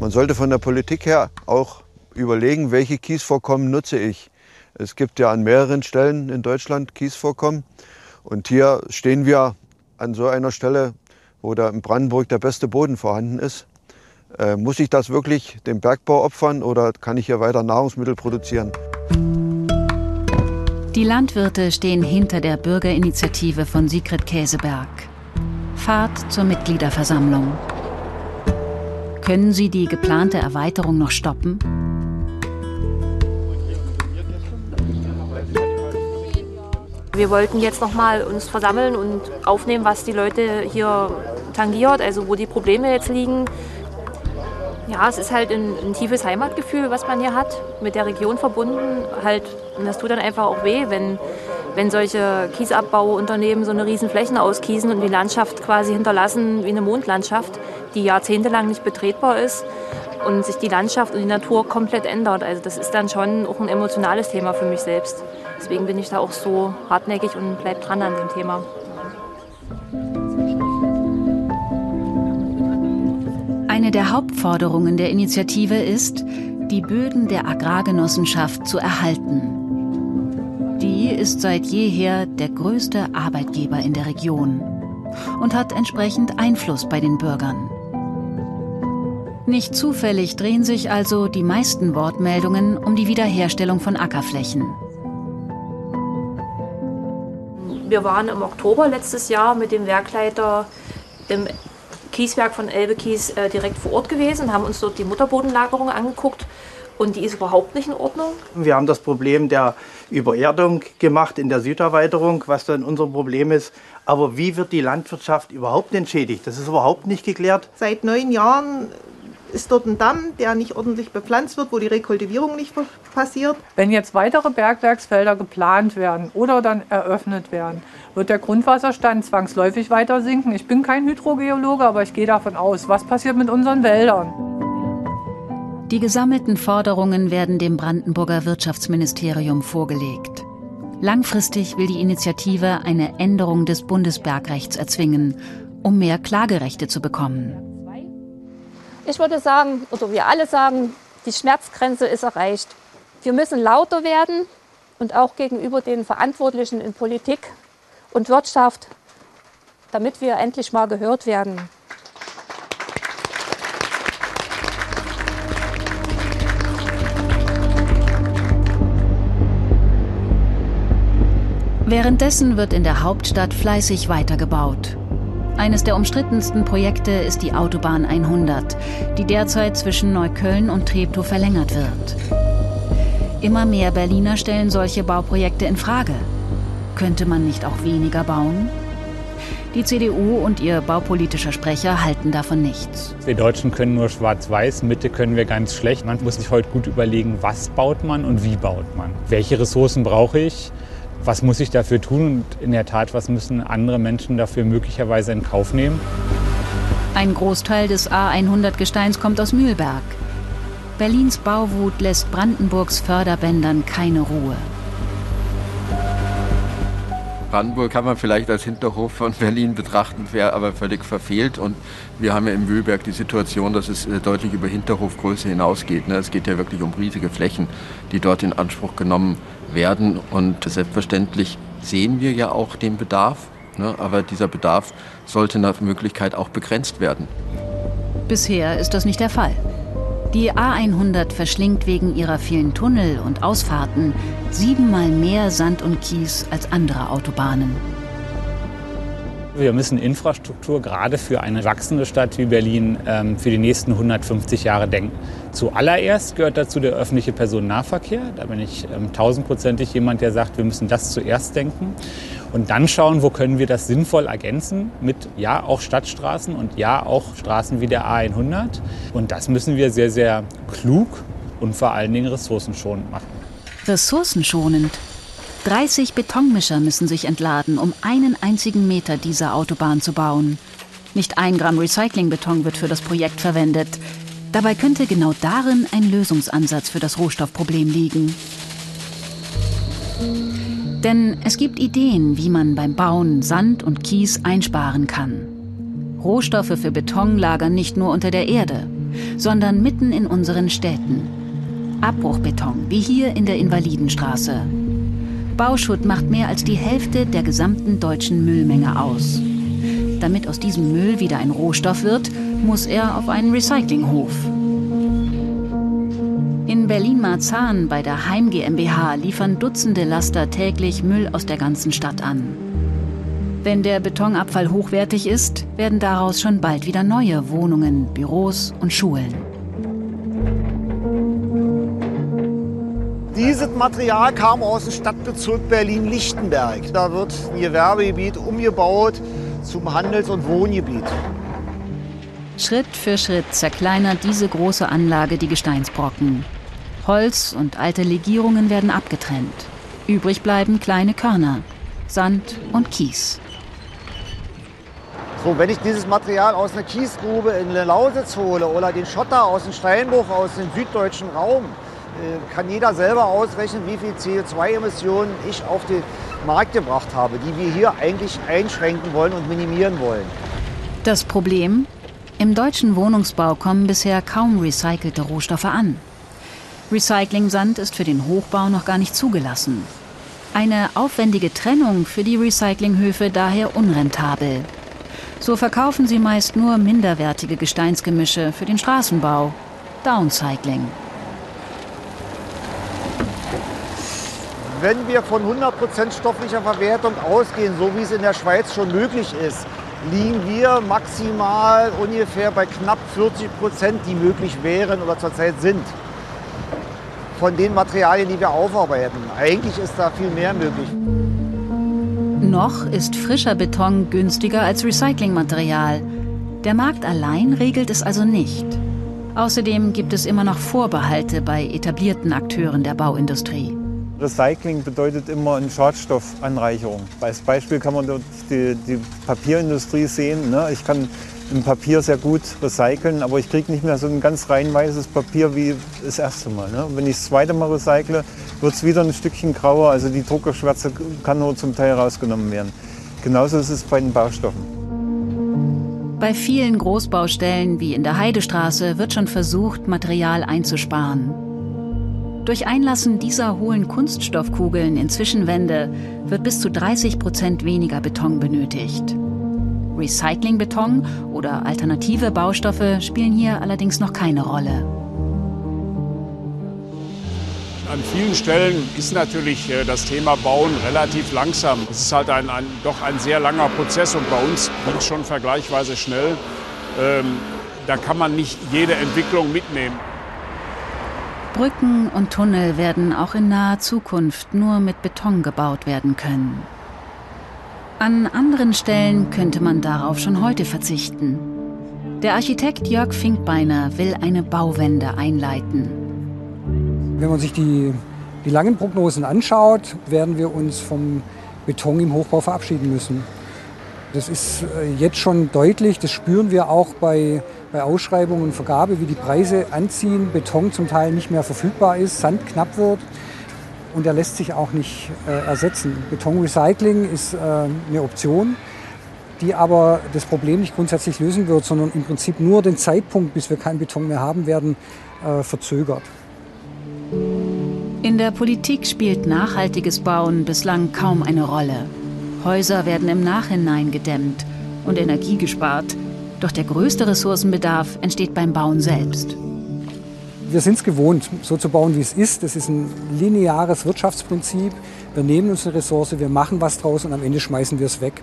Man sollte von der Politik her auch überlegen, welche Kiesvorkommen nutze ich. Es gibt ja an mehreren Stellen in Deutschland Kiesvorkommen. Und hier stehen wir an so einer Stelle, wo da in Brandenburg der beste Boden vorhanden ist. Äh, muss ich das wirklich dem Bergbau opfern oder kann ich hier weiter Nahrungsmittel produzieren? Die Landwirte stehen hinter der Bürgerinitiative von Sigrid Käseberg. Fahrt zur Mitgliederversammlung. Können Sie die geplante Erweiterung noch stoppen? Wir wollten jetzt nochmal uns versammeln und aufnehmen, was die Leute hier tangiert, also wo die Probleme jetzt liegen, ja, es ist halt ein, ein, tiefes Heimatgefühl, was man hier hat, mit der Region verbunden. Halt, und das tut dann einfach auch weh, wenn, wenn solche Kiesabbauunternehmen so eine riesen Flächen auskiesen und die Landschaft quasi hinterlassen wie eine Mondlandschaft, die jahrzehntelang nicht betretbar ist und sich die Landschaft und die Natur komplett ändert. Also das ist dann schon auch ein emotionales Thema für mich selbst. Deswegen bin ich da auch so hartnäckig und bleib dran an dem Thema. Eine der Hauptforderungen der Initiative ist, die Böden der Agrargenossenschaft zu erhalten. Die ist seit jeher der größte Arbeitgeber in der Region und hat entsprechend Einfluss bei den Bürgern. Nicht zufällig drehen sich also die meisten Wortmeldungen um die Wiederherstellung von Ackerflächen. Wir waren im Oktober letztes Jahr mit dem Werkleiter im Kieswerk von Elbe Kies äh, direkt vor Ort gewesen, haben uns dort die Mutterbodenlagerung angeguckt und die ist überhaupt nicht in Ordnung. Wir haben das Problem der Übererdung gemacht in der Süderweiterung, was dann unser Problem ist. Aber wie wird die Landwirtschaft überhaupt entschädigt? Das ist überhaupt nicht geklärt. Seit neun Jahren ist dort ein Damm, der nicht ordentlich bepflanzt wird, wo die Rekultivierung nicht passiert. Wenn jetzt weitere Bergwerksfelder geplant werden oder dann eröffnet werden, wird der Grundwasserstand zwangsläufig weiter sinken. Ich bin kein Hydrogeologe, aber ich gehe davon aus. Was passiert mit unseren Wäldern? Die gesammelten Forderungen werden dem Brandenburger Wirtschaftsministerium vorgelegt. Langfristig will die Initiative eine Änderung des Bundesbergrechts erzwingen, um mehr Klagerechte zu bekommen. Ich würde sagen, oder wir alle sagen, die Schmerzgrenze ist erreicht. Wir müssen lauter werden und auch gegenüber den Verantwortlichen in Politik und Wirtschaft, damit wir endlich mal gehört werden. Währenddessen wird in der Hauptstadt fleißig weitergebaut. Eines der umstrittensten Projekte ist die Autobahn 100, die derzeit zwischen Neukölln und Treptow verlängert wird. Immer mehr Berliner stellen solche Bauprojekte in Frage. Könnte man nicht auch weniger bauen? Die CDU und ihr baupolitischer Sprecher halten davon nichts. Wir Deutschen können nur schwarz-weiß, Mitte können wir ganz schlecht. Man muss sich heute gut überlegen, was baut man und wie baut man. Welche Ressourcen brauche ich? Was muss ich dafür tun und in der Tat, was müssen andere Menschen dafür möglicherweise in Kauf nehmen. Ein Großteil des A100-Gesteins kommt aus Mühlberg. Berlins Bauwut lässt Brandenburgs Förderbändern keine Ruhe. Brandenburg kann man vielleicht als Hinterhof von Berlin betrachten, wäre aber völlig verfehlt. Und wir haben ja im Mühlberg die Situation, dass es äh, deutlich über Hinterhofgröße hinausgeht. Ne? Es geht ja wirklich um riesige Flächen, die dort in Anspruch genommen werden. Und selbstverständlich sehen wir ja auch den Bedarf. Ne? Aber dieser Bedarf sollte nach Möglichkeit auch begrenzt werden. Bisher ist das nicht der Fall. Die A100 verschlingt wegen ihrer vielen Tunnel und Ausfahrten siebenmal mehr Sand und Kies als andere Autobahnen. Wir müssen Infrastruktur gerade für eine wachsende Stadt wie Berlin ähm, für die nächsten 150 Jahre denken. Zuallererst gehört dazu der öffentliche Personennahverkehr. Da bin ich ähm, tausendprozentig jemand, der sagt, wir müssen das zuerst denken. Und dann schauen, wo können wir das sinnvoll ergänzen mit ja auch Stadtstraßen und ja auch Straßen wie der A100. Und das müssen wir sehr, sehr klug und vor allen Dingen ressourcenschonend machen. Ressourcenschonend? 30 Betonmischer müssen sich entladen, um einen einzigen Meter dieser Autobahn zu bauen. Nicht ein Gramm Recyclingbeton wird für das Projekt verwendet. Dabei könnte genau darin ein Lösungsansatz für das Rohstoffproblem liegen. Denn es gibt Ideen, wie man beim Bauen Sand und Kies einsparen kann. Rohstoffe für Beton lagern nicht nur unter der Erde, sondern mitten in unseren Städten. Abbruchbeton, wie hier in der Invalidenstraße. Bauschutt macht mehr als die Hälfte der gesamten deutschen Müllmenge aus. Damit aus diesem Müll wieder ein Rohstoff wird, muss er auf einen Recyclinghof. In Berlin-Marzahn bei der Heim GmbH liefern Dutzende Laster täglich Müll aus der ganzen Stadt an. Wenn der Betonabfall hochwertig ist, werden daraus schon bald wieder neue Wohnungen, Büros und Schulen. Dieses Material kam aus dem Stadtbezirk Berlin-Lichtenberg. Da wird ein Gewerbegebiet umgebaut zum Handels- und Wohngebiet. Schritt für Schritt zerkleinert diese große Anlage die Gesteinsbrocken. Holz und alte Legierungen werden abgetrennt. Übrig bleiben kleine Körner, Sand und Kies. So, wenn ich dieses Material aus einer Kiesgrube in der Lausitz hole oder den Schotter aus dem Steinbruch aus dem süddeutschen Raum, äh, kann jeder selber ausrechnen, wie viel CO2-Emissionen ich auf den Markt gebracht habe, die wir hier eigentlich einschränken wollen und minimieren wollen. Das Problem? Im deutschen Wohnungsbau kommen bisher kaum recycelte Rohstoffe an. Recycling-Sand ist für den Hochbau noch gar nicht zugelassen. Eine aufwendige Trennung für die Recyclinghöfe daher unrentabel. So verkaufen sie meist nur minderwertige Gesteinsgemische für den Straßenbau. Downcycling. Wenn wir von 100% stofflicher Verwertung ausgehen, so wie es in der Schweiz schon möglich ist, liegen wir maximal ungefähr bei knapp 40 Prozent, die möglich wären oder zurzeit sind. Von den Materialien, die wir aufarbeiten. Eigentlich ist da viel mehr möglich. Noch ist frischer Beton günstiger als Recyclingmaterial. Der Markt allein regelt es also nicht. Außerdem gibt es immer noch Vorbehalte bei etablierten Akteuren der Bauindustrie. Recycling bedeutet immer eine Schadstoffanreicherung. Als Beispiel kann man die, die Papierindustrie sehen. Ne? Ich kann ein Papier sehr gut recyceln, aber ich kriege nicht mehr so ein ganz rein weißes Papier wie das erste Mal. Ne? Wenn ich das zweite Mal recycle, wird es wieder ein Stückchen grauer. Also die Druckerschwärze kann nur zum Teil rausgenommen werden. Genauso ist es bei den Baustoffen. Bei vielen Großbaustellen wie in der Heidestraße wird schon versucht, Material einzusparen. Durch Einlassen dieser hohlen Kunststoffkugeln in Zwischenwände wird bis zu 30 Prozent weniger Beton benötigt. Recyclingbeton oder alternative Baustoffe spielen hier allerdings noch keine Rolle. An vielen Stellen ist natürlich äh, das Thema Bauen relativ langsam. Es ist halt ein, ein doch ein sehr langer Prozess und bei uns ging es schon vergleichsweise schnell. Ähm, da kann man nicht jede Entwicklung mitnehmen. Brücken und Tunnel werden auch in naher Zukunft nur mit Beton gebaut werden können. An anderen Stellen könnte man darauf schon heute verzichten. Der Architekt Jörg Finkbeiner will eine Bauwende einleiten. Wenn man sich die, die langen Prognosen anschaut, werden wir uns vom Beton im Hochbau verabschieden müssen. Das ist äh, jetzt schon deutlich, das spüren wir auch bei, bei Ausschreibungen und Vergabe, wie die Preise anziehen, Beton zum Teil nicht mehr verfügbar ist, Sand knapp wird und er lässt sich auch nicht äh, ersetzen. Betonrecycling ist äh, eine Option, die aber das Problem nicht grundsätzlich lösen wird, sondern im Prinzip nur den Zeitpunkt, bis wir keinen Beton mehr haben werden, äh, verzögert. In der Politik spielt nachhaltiges Bauen bislang kaum eine Rolle. Häuser werden im Nachhinein gedämmt und Energie gespart. Doch der größte Ressourcenbedarf entsteht beim Bauen selbst. Wir sind es gewohnt, so zu bauen, wie es ist. Das ist ein lineares Wirtschaftsprinzip. Wir nehmen uns eine Ressource, wir machen was draus und am Ende schmeißen wir es weg.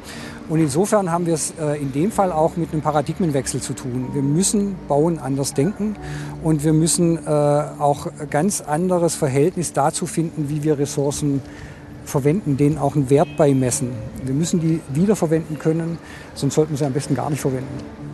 Und insofern haben wir es äh, in dem Fall auch mit einem Paradigmenwechsel zu tun. Wir müssen Bauen anders denken und wir müssen äh, auch ein ganz anderes Verhältnis dazu finden, wie wir Ressourcen verwenden, denen auch einen Wert beimessen. Wir müssen die wiederverwenden können, sonst sollten wir sie am besten gar nicht verwenden.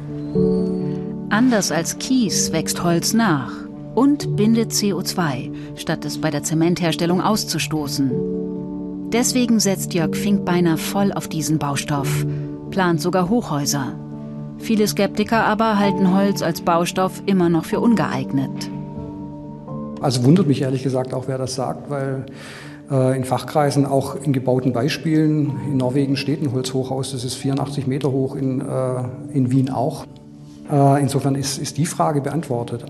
Anders als Kies wächst Holz nach und bindet CO2, statt es bei der Zementherstellung auszustoßen. Deswegen setzt Jörg Finkbeiner voll auf diesen Baustoff, plant sogar Hochhäuser. Viele Skeptiker aber halten Holz als Baustoff immer noch für ungeeignet. Also wundert mich ehrlich gesagt auch, wer das sagt, weil äh, in Fachkreisen, auch in gebauten Beispielen. In Norwegen steht ein Holzhochhaus, das ist 84 Meter hoch, in, äh, in Wien auch. Äh, insofern ist, ist die Frage beantwortet.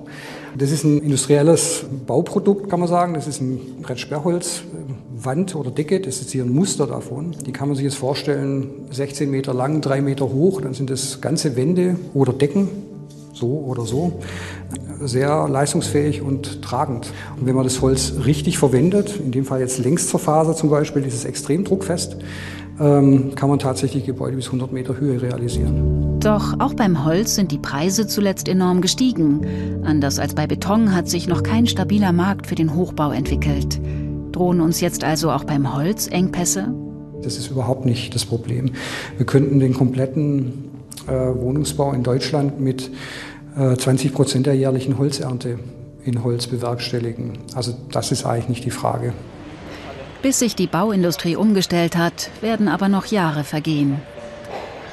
Das ist ein industrielles Bauprodukt, kann man sagen. Das ist ein Brettsperrholz, Wand oder Decke. Das ist hier ein Muster davon. Die kann man sich jetzt vorstellen, 16 Meter lang, 3 Meter hoch. Dann sind das ganze Wände oder Decken, so oder so sehr leistungsfähig und tragend. Und wenn man das Holz richtig verwendet, in dem Fall jetzt Längsverfaser zum Beispiel, ist es extrem druckfest, ähm, kann man tatsächlich Gebäude bis 100 Meter Höhe realisieren. Doch auch beim Holz sind die Preise zuletzt enorm gestiegen. Anders als bei Beton hat sich noch kein stabiler Markt für den Hochbau entwickelt. Drohen uns jetzt also auch beim Holz Engpässe? Das ist überhaupt nicht das Problem. Wir könnten den kompletten äh, Wohnungsbau in Deutschland mit 20 äh, Prozent der jährlichen Holzernte in Holz bewerkstelligen. Also das ist eigentlich nicht die Frage. Bis sich die Bauindustrie umgestellt hat, werden aber noch Jahre vergehen.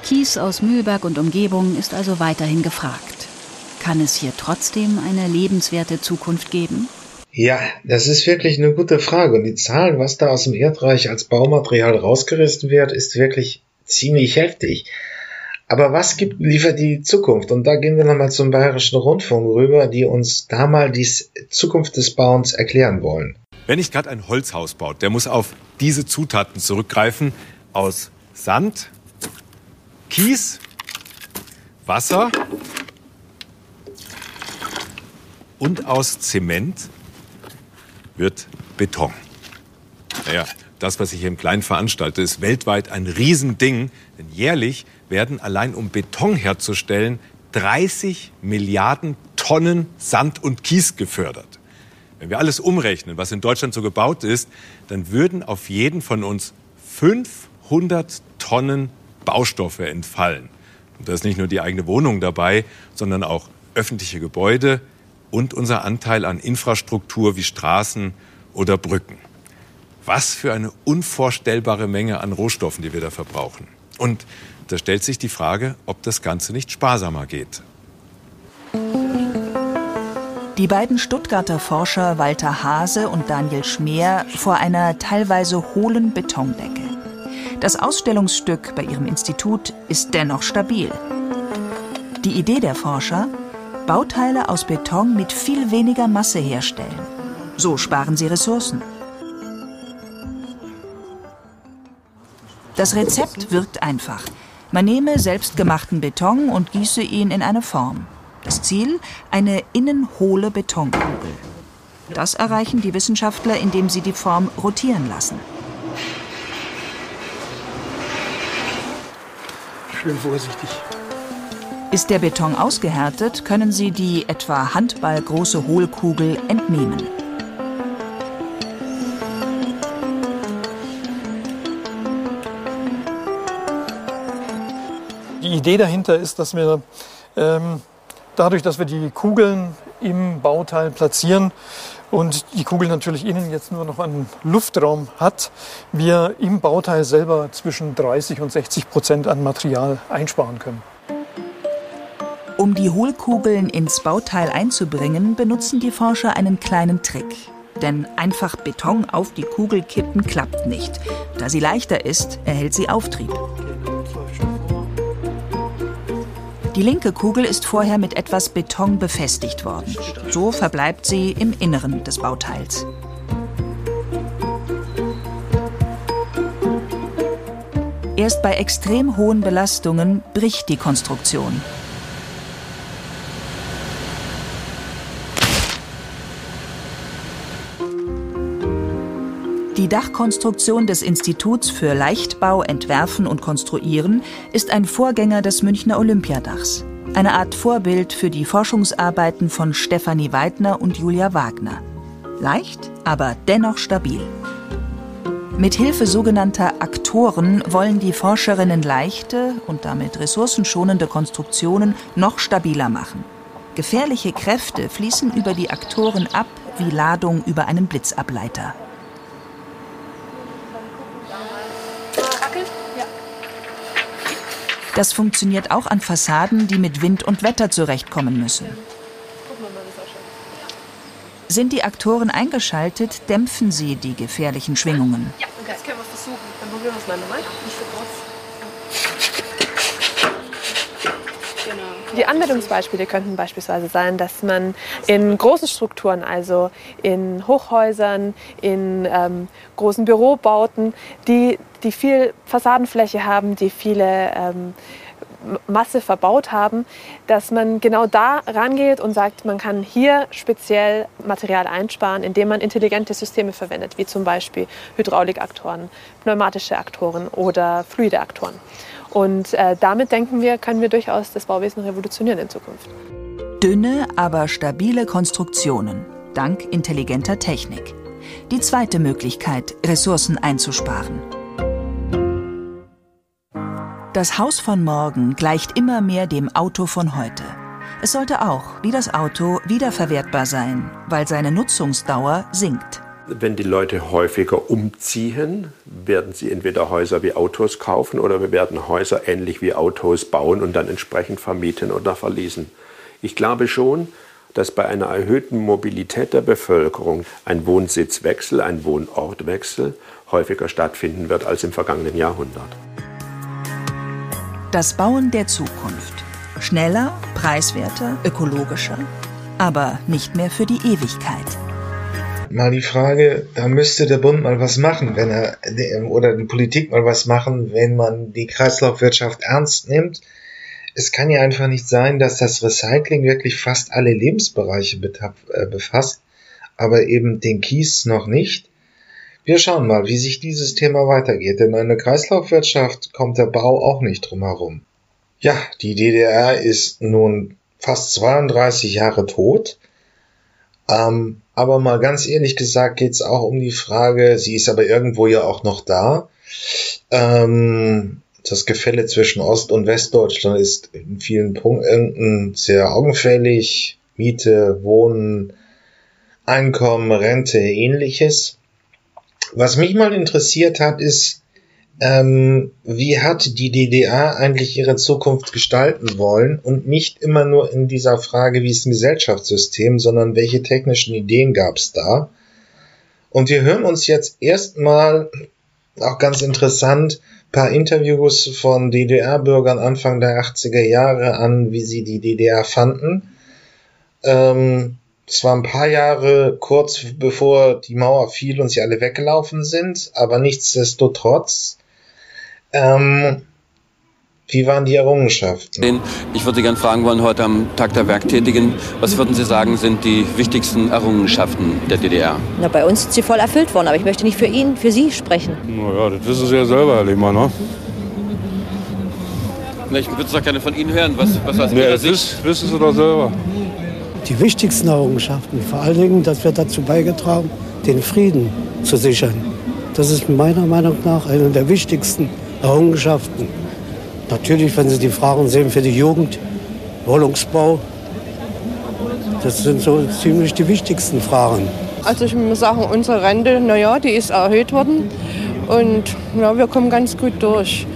Kies aus Mühlberg und Umgebung ist also weiterhin gefragt. Kann es hier trotzdem eine lebenswerte Zukunft geben? Ja, das ist wirklich eine gute Frage. Und die Zahlen, was da aus dem Erdreich als Baumaterial rausgerissen wird, ist wirklich ziemlich heftig. Aber was gibt, liefert die Zukunft? Und da gehen wir nochmal zum Bayerischen Rundfunk rüber, die uns da mal die Zukunft des Bauens erklären wollen. Wer nicht gerade ein Holzhaus baut, der muss auf diese Zutaten zurückgreifen aus Sand, Kies, Wasser und aus Zement wird Beton. Naja, das, was ich hier im Kleinen veranstalte, ist weltweit ein Riesending, denn jährlich werden allein um Beton herzustellen 30 Milliarden Tonnen Sand und Kies gefördert. Wenn wir alles umrechnen, was in Deutschland so gebaut ist, dann würden auf jeden von uns 500 Tonnen Baustoffe entfallen. Und da ist nicht nur die eigene Wohnung dabei, sondern auch öffentliche Gebäude, und unser Anteil an Infrastruktur wie Straßen oder Brücken. Was für eine unvorstellbare Menge an Rohstoffen, die wir da verbrauchen. Und da stellt sich die Frage, ob das Ganze nicht sparsamer geht. Die beiden Stuttgarter Forscher Walter Hase und Daniel Schmeer vor einer teilweise hohlen Betondecke. Das Ausstellungsstück bei ihrem Institut ist dennoch stabil. Die Idee der Forscher? Bauteile aus Beton mit viel weniger Masse herstellen. So sparen sie Ressourcen. Das Rezept wirkt einfach. Man nehme selbstgemachten Beton und gieße ihn in eine Form. Das Ziel? Eine innenhohle Betonkugel. Das erreichen die Wissenschaftler, indem sie die Form rotieren lassen. Schön vorsichtig. Ist der Beton ausgehärtet, können Sie die etwa handballgroße Hohlkugel entnehmen. Die Idee dahinter ist, dass wir ähm, dadurch, dass wir die Kugeln im Bauteil platzieren und die Kugel natürlich innen jetzt nur noch einen Luftraum hat, wir im Bauteil selber zwischen 30 und 60 Prozent an Material einsparen können. Um die Hohlkugeln ins Bauteil einzubringen, benutzen die Forscher einen kleinen Trick. Denn einfach Beton auf die Kugel kippen klappt nicht. Da sie leichter ist, erhält sie Auftrieb. Die linke Kugel ist vorher mit etwas Beton befestigt worden. So verbleibt sie im Inneren des Bauteils. Erst bei extrem hohen Belastungen bricht die Konstruktion. Die Dachkonstruktion des Instituts für Leichtbau, Entwerfen und Konstruieren ist ein Vorgänger des Münchner Olympiadachs. Eine Art Vorbild für die Forschungsarbeiten von Stefanie Weidner und Julia Wagner. Leicht, aber dennoch stabil. Mit Hilfe sogenannter Aktoren wollen die Forscherinnen leichte und damit ressourcenschonende Konstruktionen noch stabiler machen. Gefährliche Kräfte fließen über die Aktoren ab wie Ladung über einen Blitzableiter. Das funktioniert auch an Fassaden, die mit Wind und Wetter zurechtkommen müssen. Sind die Aktoren eingeschaltet, dämpfen sie die gefährlichen Schwingungen. Ja, das können wir versuchen. Dann probieren wir es mal nochmal. Nicht so groß. Die Anwendungsbeispiele könnten beispielsweise sein, dass man in großen Strukturen, also in Hochhäusern, in ähm, großen Bürobauten, die, die viel Fassadenfläche haben, die viele ähm, Masse verbaut haben, dass man genau da rangeht und sagt, man kann hier speziell Material einsparen, indem man intelligente Systeme verwendet, wie zum Beispiel Hydraulikaktoren, pneumatische Aktoren oder fluide Aktoren. Und äh, damit denken wir, können wir durchaus das Bauwesen revolutionieren in Zukunft. Dünne, aber stabile Konstruktionen, dank intelligenter Technik. Die zweite Möglichkeit, Ressourcen einzusparen. Das Haus von morgen gleicht immer mehr dem Auto von heute. Es sollte auch, wie das Auto, wiederverwertbar sein, weil seine Nutzungsdauer sinkt. Wenn die Leute häufiger umziehen, werden sie entweder Häuser wie Autos kaufen oder wir werden Häuser ähnlich wie Autos bauen und dann entsprechend vermieten oder verließen. Ich glaube schon, dass bei einer erhöhten Mobilität der Bevölkerung ein Wohnsitzwechsel, ein Wohnortwechsel häufiger stattfinden wird als im vergangenen Jahrhundert. Das Bauen der Zukunft. Schneller, preiswerter, ökologischer, aber nicht mehr für die Ewigkeit mal die Frage, da müsste der Bund mal was machen, wenn er oder die Politik mal was machen, wenn man die Kreislaufwirtschaft ernst nimmt. Es kann ja einfach nicht sein, dass das Recycling wirklich fast alle Lebensbereiche äh, befasst, aber eben den Kies noch nicht. Wir schauen mal, wie sich dieses Thema weitergeht, denn in der Kreislaufwirtschaft kommt der Bau auch nicht drum herum. Ja, die DDR ist nun fast 32 Jahre tot. Ähm, aber mal ganz ehrlich gesagt geht's auch um die Frage, sie ist aber irgendwo ja auch noch da. Ähm, das Gefälle zwischen Ost- und Westdeutschland ist in vielen Punkten sehr augenfällig. Miete, Wohnen, Einkommen, Rente, ähnliches. Was mich mal interessiert hat, ist, ähm, wie hat die DDR eigentlich ihre Zukunft gestalten wollen und nicht immer nur in dieser Frage, wie ist ein Gesellschaftssystem, sondern welche technischen Ideen gab es da? Und wir hören uns jetzt erstmal, auch ganz interessant, paar Interviews von DDR-Bürgern Anfang der 80er Jahre an, wie sie die DDR fanden. Ähm, war ein paar Jahre kurz bevor die Mauer fiel und sie alle weggelaufen sind, aber nichtsdestotrotz ähm, wie waren die Errungenschaften? Ich würde gerne fragen wollen, heute am Tag der Werktätigen, was würden Sie sagen, sind die wichtigsten Errungenschaften der DDR? Na, bei uns sind sie voll erfüllt worden, aber ich möchte nicht für ihn, für Sie sprechen. Naja, das wissen Sie ja selber, Herr Lehmann, ne? Na, ich würde es doch gerne von Ihnen hören. Was, was aus Nee, Ihrer das Sicht? wiss- wissen Sie doch selber. Die wichtigsten Errungenschaften, vor allen Dingen, das wird dazu beigetragen, den Frieden zu sichern. Das ist meiner Meinung nach eine der wichtigsten Errungenschaften. Natürlich, wenn Sie die Fragen sehen für die Jugend, Wohnungsbau, das sind so ziemlich die wichtigsten Fragen. Also ich muss sagen, unsere Rente, naja, die ist erhöht worden und ja, wir kommen ganz gut durch.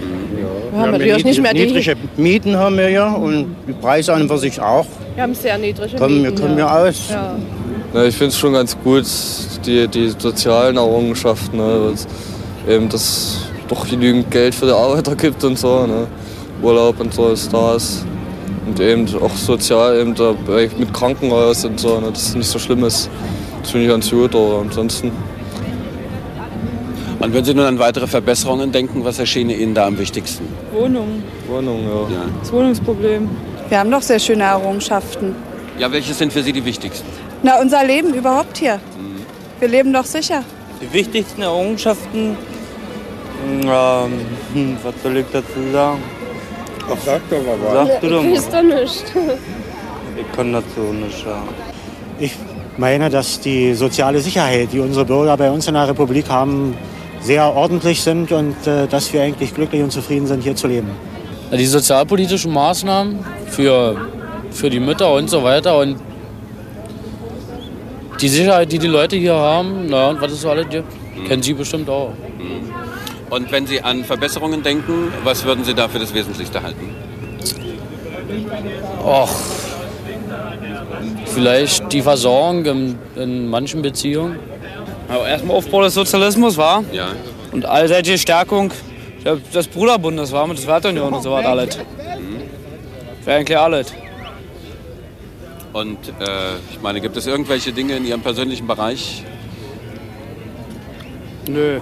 Wir haben natürlich nicht mehr die, niedrige Mieten haben wir ja und die Preise an und für sich auch. wir haben sehr niedrige Kommen, wir Mieten, kommen ja aus. Ja. Ja, ich finde es schon ganz gut, die, die sozialen Errungenschaften, ne, eben das doch genügend Geld für die Arbeiter gibt und so, ne, Urlaub und so ist da ist. Und eben auch sozial eben da, mit Krankenhaus und so, ne, dass es nicht so schlimm ist. Das finde ich ganz gut, aber ansonsten. Und wenn Sie nun an weitere Verbesserungen denken, was erschien Ihnen da am wichtigsten? Wohnung, Wohnung, ja. Ja, das Wohnungsproblem. Wir haben doch sehr schöne Errungenschaften. ja welche sind für Sie die wichtigsten? Na, unser Leben überhaupt hier. Wir leben doch sicher. Die wichtigsten Errungenschaften, ähm, hm, was soll ich dazu sagen? Ach, sag doch mal Sag du doch mal. doch nicht. Ich kann dazu nicht sagen. Ich meine, dass die soziale Sicherheit, die unsere Bürger bei uns in der Republik haben, sehr ordentlich sind und äh, dass wir eigentlich glücklich und zufrieden sind, hier zu leben. Die sozialpolitischen Maßnahmen für, für die Mütter und so weiter und die Sicherheit, die die Leute hier haben, na, und was es so alles gibt, kennen Sie bestimmt auch. Und wenn Sie an Verbesserungen denken, was würden Sie da für das Wesentlichste halten? Och, vielleicht die Versorgung in, in manchen Beziehungen. Aber erstmal Aufbau des Sozialismus war Ja. und allseitige Stärkung des Bruderbundes war mit der Sowjetunion und so was alles. Wäre eigentlich alles. Und äh, ich meine, gibt es irgendwelche Dinge in Ihrem persönlichen Bereich? Nö,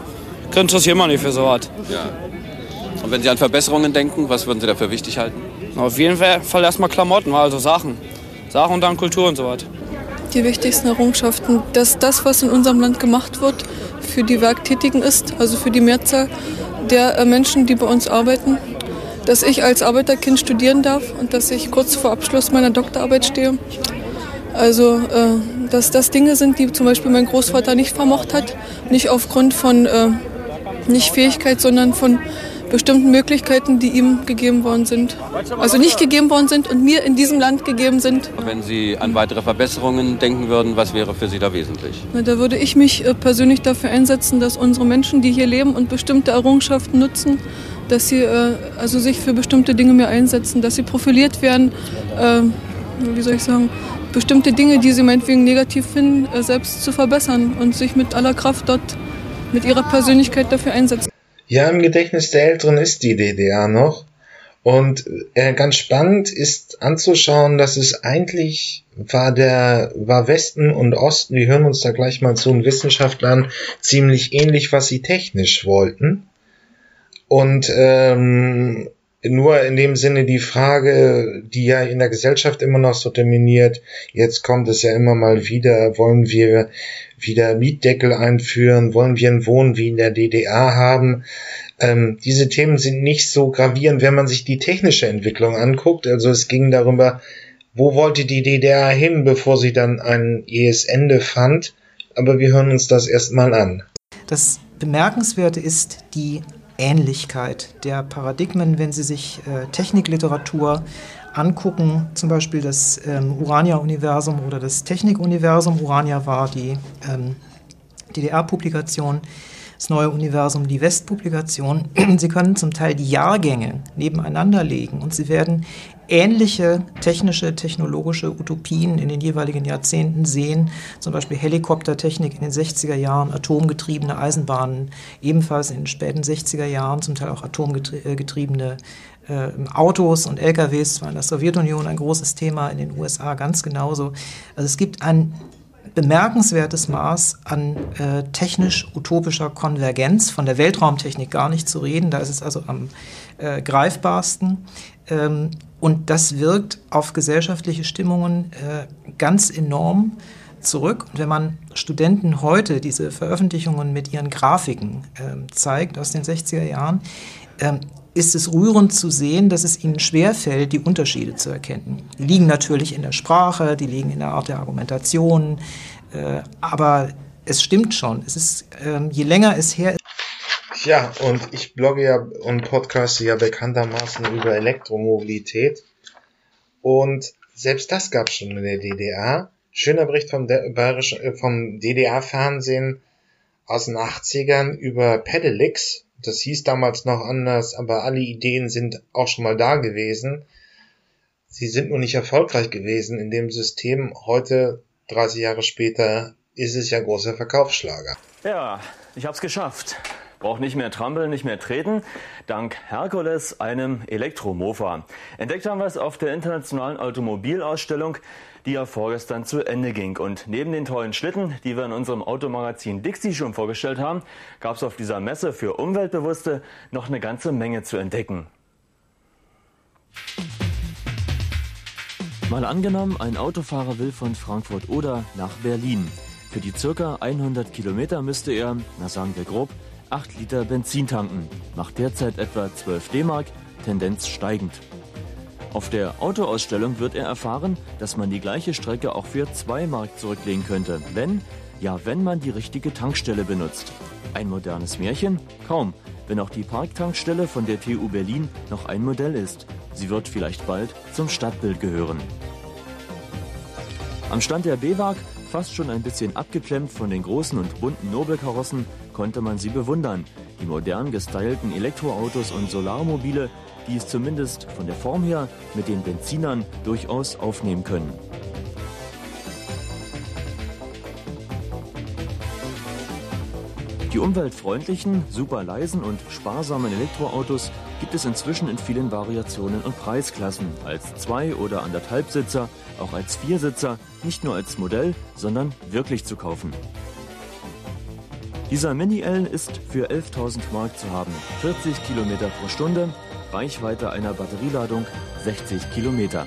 ich interessiere mich nicht für sowas. Ja. Und wenn Sie an Verbesserungen denken, was würden Sie dafür wichtig halten? Auf jeden Fall erstmal Klamotten, also Sachen. Sachen und dann Kultur und so was. Die wichtigsten Errungenschaften, dass das, was in unserem Land gemacht wird, für die Werktätigen ist, also für die Mehrzahl der äh, Menschen, die bei uns arbeiten. Dass ich als Arbeiterkind studieren darf und dass ich kurz vor Abschluss meiner Doktorarbeit stehe. Also, äh, dass das Dinge sind, die zum Beispiel mein Großvater nicht vermocht hat. Nicht aufgrund von äh, nicht Fähigkeit, sondern von bestimmten Möglichkeiten, die ihm gegeben worden sind. Also nicht gegeben worden sind und mir in diesem Land gegeben sind. Wenn Sie an weitere Verbesserungen denken würden, was wäre für Sie da wesentlich? Da würde ich mich äh, persönlich dafür einsetzen, dass unsere Menschen, die hier leben und bestimmte Errungenschaften nutzen, dass sie äh, also sich für bestimmte Dinge mehr einsetzen, dass sie profiliert werden, äh, wie soll ich sagen, bestimmte Dinge, die sie meinetwegen negativ finden, selbst zu verbessern und sich mit aller Kraft dort mit ihrer Persönlichkeit dafür einsetzen. Ja, im Gedächtnis der Älteren ist die DDR noch. Und äh, ganz spannend ist anzuschauen, dass es eigentlich war der war Westen und Osten, wir hören uns da gleich mal zu, und Wissenschaftlern ziemlich ähnlich, was sie technisch wollten. Und ähm, nur in dem Sinne die Frage, die ja in der Gesellschaft immer noch so dominiert, jetzt kommt es ja immer mal wieder, wollen wir wieder Mietdeckel einführen, wollen wir ein Wohnen wie in der DDR haben. Ähm, diese Themen sind nicht so gravierend, wenn man sich die technische Entwicklung anguckt. Also es ging darüber, wo wollte die DDR hin, bevor sie dann ein jähes Ende fand. Aber wir hören uns das erstmal an. Das Bemerkenswerte ist die Ähnlichkeit der Paradigmen, wenn Sie sich äh, Technikliteratur angucken, zum Beispiel das ähm, Urania-Universum oder das Technik-Universum, Urania war die ähm, DDR-Publikation, das neue Universum die West-Publikation. Sie können zum Teil die Jahrgänge nebeneinander legen und Sie werden ähnliche technische, technologische Utopien in den jeweiligen Jahrzehnten sehen, zum Beispiel Helikoptertechnik in den 60er Jahren, atomgetriebene Eisenbahnen ebenfalls in den späten 60er Jahren, zum Teil auch atomgetriebene äh, Autos und LKWs, das war in der Sowjetunion ein großes Thema, in den USA ganz genauso. Also es gibt ein bemerkenswertes Maß an äh, technisch-utopischer Konvergenz, von der Weltraumtechnik gar nicht zu reden, da ist es also am äh, greifbarsten. Ähm, und das wirkt auf gesellschaftliche Stimmungen äh, ganz enorm zurück. Und wenn man Studenten heute diese Veröffentlichungen mit ihren Grafiken äh, zeigt aus den 60er Jahren, äh, ist es rührend zu sehen, dass es ihnen schwerfällt, die Unterschiede zu erkennen. Die liegen natürlich in der Sprache, die liegen in der Art der Argumentation, äh, aber es stimmt schon. Es ist, äh, je länger es her ist, ja, und ich blogge ja und podcaste ja bekanntermaßen über Elektromobilität. Und selbst das gab es schon in der DDR. Schöner Bericht vom, äh, vom DDR-Fernsehen aus den 80ern über Pedelix. Das hieß damals noch anders, aber alle Ideen sind auch schon mal da gewesen. Sie sind nur nicht erfolgreich gewesen in dem System. Heute, 30 Jahre später, ist es ja großer Verkaufsschlager. Ja, ich hab's geschafft. Braucht nicht mehr trampeln, nicht mehr treten. Dank Herkules, einem Elektromofa. Entdeckt haben wir es auf der internationalen Automobilausstellung, die ja vorgestern zu Ende ging. Und neben den tollen Schlitten, die wir in unserem Automagazin Dixie schon vorgestellt haben, gab es auf dieser Messe für Umweltbewusste noch eine ganze Menge zu entdecken. Mal angenommen, ein Autofahrer will von Frankfurt oder nach Berlin. Für die circa 100 Kilometer müsste er, na sagen wir grob, 8 Liter Benzin tanken, macht derzeit etwa 12 D-Mark, Tendenz steigend. Auf der Autoausstellung wird er erfahren, dass man die gleiche Strecke auch für 2 Mark zurücklegen könnte, wenn, ja, wenn man die richtige Tankstelle benutzt. Ein modernes Märchen? Kaum, wenn auch die Parktankstelle von der TU Berlin noch ein Modell ist. Sie wird vielleicht bald zum Stadtbild gehören. Am Stand der BWAG, fast schon ein bisschen abgeklemmt von den großen und bunten Nobelkarossen, konnte man sie bewundern. Die modern gestylten Elektroautos und Solarmobile, die es zumindest von der Form her mit den Benzinern durchaus aufnehmen können. Die umweltfreundlichen, super leisen und sparsamen Elektroautos gibt es inzwischen in vielen Variationen und Preisklassen. Als Zwei- oder Anderthalbsitzer, auch als Viersitzer, nicht nur als Modell, sondern wirklich zu kaufen. Dieser Mini-L ist für 11.000 Mark zu haben. 40 Kilometer pro Stunde, Reichweite einer Batterieladung 60 Kilometer.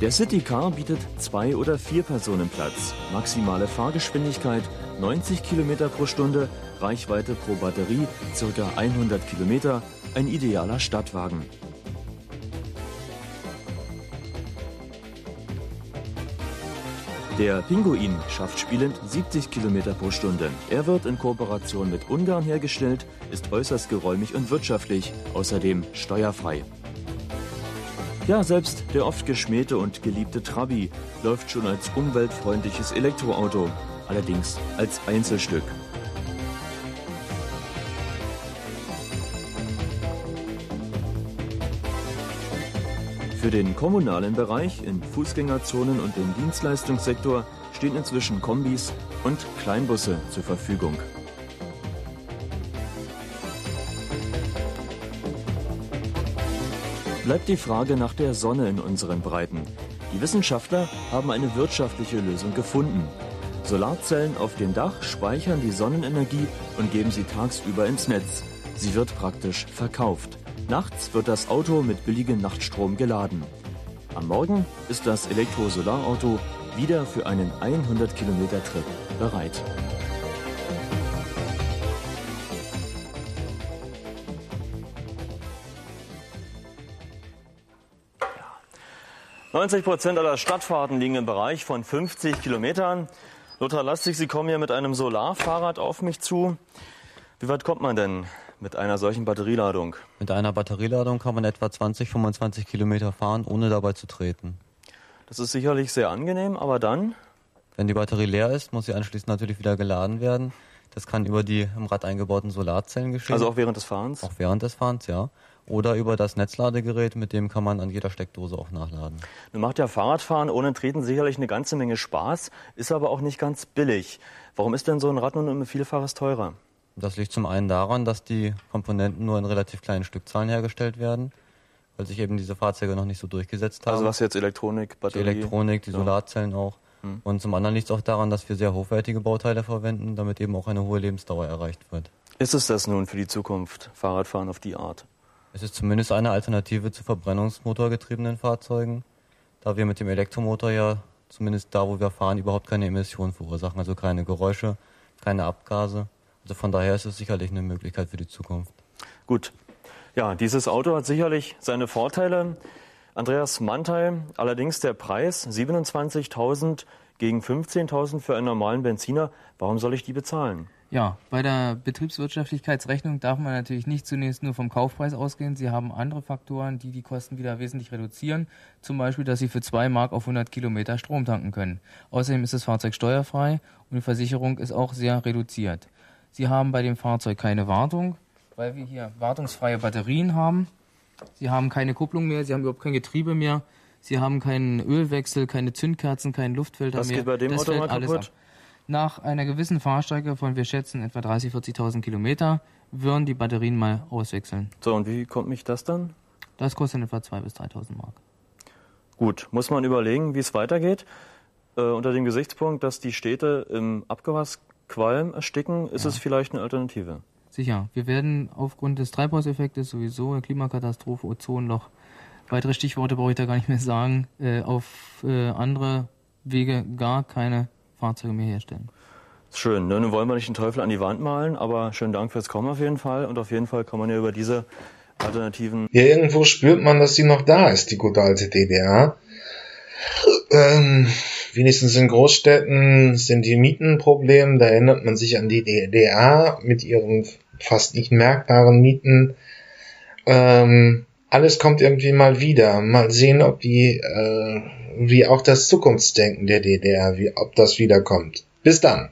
Der Citycar bietet zwei oder vier Personen Platz. Maximale Fahrgeschwindigkeit 90 Kilometer pro Stunde, Reichweite pro Batterie ca. 100 Kilometer, ein idealer Stadtwagen. Der Pinguin schafft spielend 70 km pro Stunde. Er wird in Kooperation mit Ungarn hergestellt, ist äußerst geräumig und wirtschaftlich, außerdem steuerfrei. Ja, selbst der oft geschmähte und geliebte Trabi läuft schon als umweltfreundliches Elektroauto, allerdings als Einzelstück. Für den kommunalen Bereich in Fußgängerzonen und im Dienstleistungssektor stehen inzwischen Kombis und Kleinbusse zur Verfügung. Bleibt die Frage nach der Sonne in unseren Breiten. Die Wissenschaftler haben eine wirtschaftliche Lösung gefunden. Solarzellen auf dem Dach speichern die Sonnenenergie und geben sie tagsüber ins Netz. Sie wird praktisch verkauft. Nachts wird das Auto mit billigem Nachtstrom geladen. Am Morgen ist das Elektro-Solarauto wieder für einen 100 Kilometer Trip bereit. Ja. 90 Prozent aller Stadtfahrten liegen im Bereich von 50 Kilometern. Lothar Lastig, Sie kommen hier mit einem Solarfahrrad auf mich zu. Wie weit kommt man denn mit einer solchen Batterieladung? Mit einer Batterieladung kann man etwa 20, 25 Kilometer fahren, ohne dabei zu treten. Das ist sicherlich sehr angenehm, aber dann? Wenn die Batterie leer ist, muss sie anschließend natürlich wieder geladen werden. Das kann über die im Rad eingebauten Solarzellen geschehen. Also auch während des Fahrens? Auch während des Fahrens, ja. Oder über das Netzladegerät, mit dem kann man an jeder Steckdose auch nachladen. Nun macht ja Fahrradfahren ohne Treten sicherlich eine ganze Menge Spaß, ist aber auch nicht ganz billig. Warum ist denn so ein Rad nun um Vielfaches teurer? Das liegt zum einen daran, dass die Komponenten nur in relativ kleinen Stückzahlen hergestellt werden, weil sich eben diese Fahrzeuge noch nicht so durchgesetzt haben. Also was jetzt Elektronik, Batterie? Die Elektronik, die Solarzellen auch. Hm. Und zum anderen liegt es auch daran, dass wir sehr hochwertige Bauteile verwenden, damit eben auch eine hohe Lebensdauer erreicht wird. Ist es das nun für die Zukunft, Fahrradfahren auf die Art? Es ist zumindest eine Alternative zu verbrennungsmotorgetriebenen Fahrzeugen, da wir mit dem Elektromotor ja zumindest da, wo wir fahren, überhaupt keine Emissionen verursachen, also keine Geräusche, keine Abgase. Also von daher ist es sicherlich eine Möglichkeit für die Zukunft. Gut. Ja, dieses Auto hat sicherlich seine Vorteile. Andreas Mantai, allerdings der Preis 27.000 gegen 15.000 für einen normalen Benziner. Warum soll ich die bezahlen? Ja, bei der Betriebswirtschaftlichkeitsrechnung darf man natürlich nicht zunächst nur vom Kaufpreis ausgehen. Sie haben andere Faktoren, die die Kosten wieder wesentlich reduzieren. Zum Beispiel, dass Sie für 2 Mark auf 100 Kilometer Strom tanken können. Außerdem ist das Fahrzeug steuerfrei und die Versicherung ist auch sehr reduziert. Sie haben bei dem Fahrzeug keine Wartung, weil wir hier wartungsfreie Batterien haben. Sie haben keine Kupplung mehr, Sie haben überhaupt kein Getriebe mehr. Sie haben keinen Ölwechsel, keine Zündkerzen, keinen Luftfilter Was mehr. geht bei dem das Auto mal kaputt? ab. Nach einer gewissen Fahrstrecke von, wir schätzen, etwa 30.000, 40.000 Kilometer, würden die Batterien mal auswechseln. So, und wie kommt mich das dann? Das kostet etwa 2.000 bis 3.000 Mark. Gut, muss man überlegen, wie es weitergeht. Äh, unter dem Gesichtspunkt, dass die Städte im Abgasqualm ersticken, ist es vielleicht eine Alternative. Sicher, wir werden aufgrund des Treibhauseffektes sowieso, Klimakatastrophe, Ozonloch, weitere Stichworte brauche ich da gar nicht mehr sagen, äh, auf äh, andere Wege gar keine Fahrzeuge mehr herstellen. Schön, ne? nun wollen wir nicht den Teufel an die Wand malen, aber schönen Dank fürs Kommen auf jeden Fall. Und auf jeden Fall kann man ja über diese Alternativen. Ja, irgendwo spürt man, dass sie noch da ist, die gute alte DDR. Ähm, wenigstens in Großstädten sind die Mieten ein Problem. Da erinnert man sich an die DDR mit ihren fast nicht merkbaren Mieten. Ähm, alles kommt irgendwie mal wieder. Mal sehen, ob die, äh, wie auch das Zukunftsdenken der DDR, wie, ob das wiederkommt. Bis dann.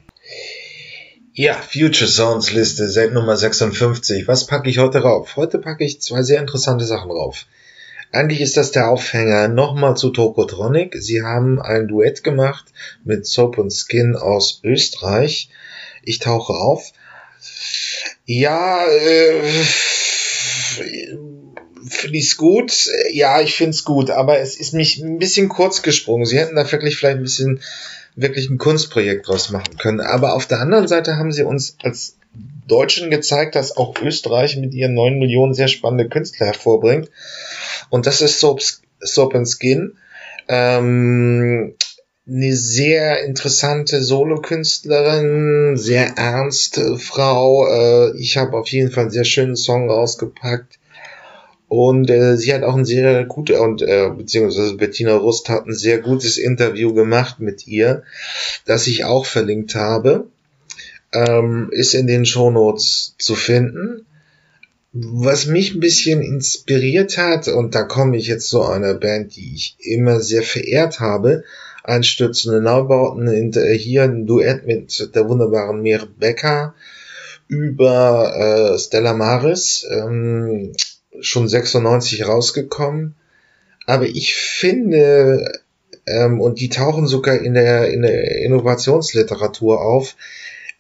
Ja, Future Sounds Liste, seit Nummer 56. Was packe ich heute rauf? Heute packe ich zwei sehr interessante Sachen rauf. Eigentlich ist das der Aufhänger nochmal zu Tokotronic. Sie haben ein Duett gemacht mit Soap und Skin aus Österreich. Ich tauche auf. Ja, äh, finde ich's gut. Ja, ich find's gut, aber es ist mich ein bisschen kurz gesprungen. Sie hätten da wirklich vielleicht ein bisschen wirklich ein Kunstprojekt draus machen können. Aber auf der anderen Seite haben sie uns als Deutschen gezeigt, dass auch Österreich mit ihren neun Millionen sehr spannende Künstler hervorbringt. Und das ist Soap, Soap and Skin. Ähm, eine sehr interessante Solokünstlerin, sehr ernste Frau. Äh, ich habe auf jeden Fall einen sehr schönen Song rausgepackt. Und äh, sie hat auch ein sehr gutes, und äh, beziehungsweise Bettina Rust hat ein sehr gutes Interview gemacht mit ihr, das ich auch verlinkt habe. Ähm, ist in den Shownotes zu finden. Was mich ein bisschen inspiriert hat, und da komme ich jetzt zu einer Band, die ich immer sehr verehrt habe, Einstürzende Neubauten, hier ein Duett mit der wunderbaren Mir Becker über äh, Stella Maris, ähm, schon 96 rausgekommen. Aber ich finde, ähm, und die tauchen sogar in der, in der Innovationsliteratur auf,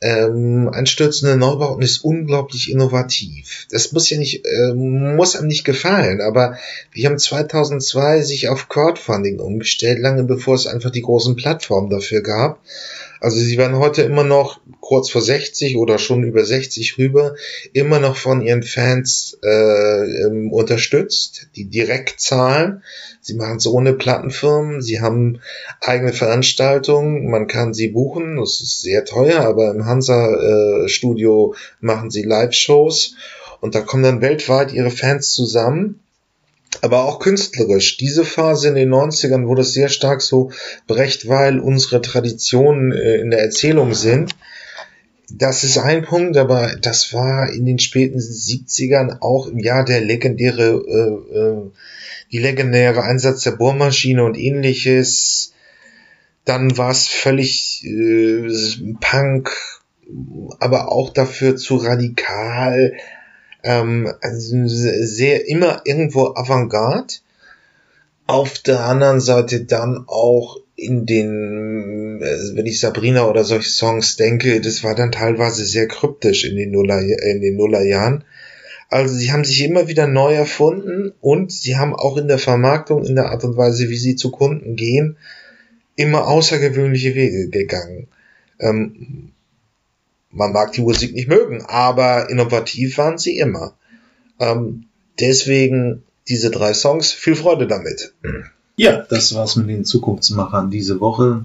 ähm, Einstürzende Neubauten ist unglaublich innovativ. Das muss ja nicht, äh, muss einem nicht gefallen, aber die haben 2002 sich auf Crowdfunding umgestellt, lange bevor es einfach die großen Plattformen dafür gab. Also sie werden heute immer noch kurz vor 60 oder schon über 60 rüber, immer noch von ihren Fans äh, ähm, unterstützt, die direkt zahlen. Sie machen es ohne Plattenfirmen, sie haben eigene Veranstaltungen, man kann sie buchen, das ist sehr teuer, aber im Hansa-Studio machen sie Live-Shows und da kommen dann weltweit ihre Fans zusammen aber auch künstlerisch. Diese Phase in den 90ern, wo das sehr stark so Brecht, weil unsere Traditionen äh, in der Erzählung sind, Das ist ein Punkt, aber das war in den späten 70ern auch im Jahr der legendäre, äh, äh, die legendäre Einsatz der Bohrmaschine und ähnliches. Dann war es völlig äh, Punk, aber auch dafür zu radikal, ähm, also sehr immer irgendwo Avantgarde. Auf der anderen Seite dann auch in den, äh, wenn ich Sabrina oder solche Songs denke, das war dann teilweise sehr kryptisch in den Nuller, in den Nullerjahren. Also sie haben sich immer wieder neu erfunden und sie haben auch in der Vermarktung, in der Art und Weise, wie sie zu Kunden gehen, immer außergewöhnliche Wege gegangen. Ähm, man mag die Musik nicht mögen, aber innovativ waren sie immer. Ähm, deswegen diese drei Songs, viel Freude damit. Ja, das war's mit den Zukunftsmachern diese Woche.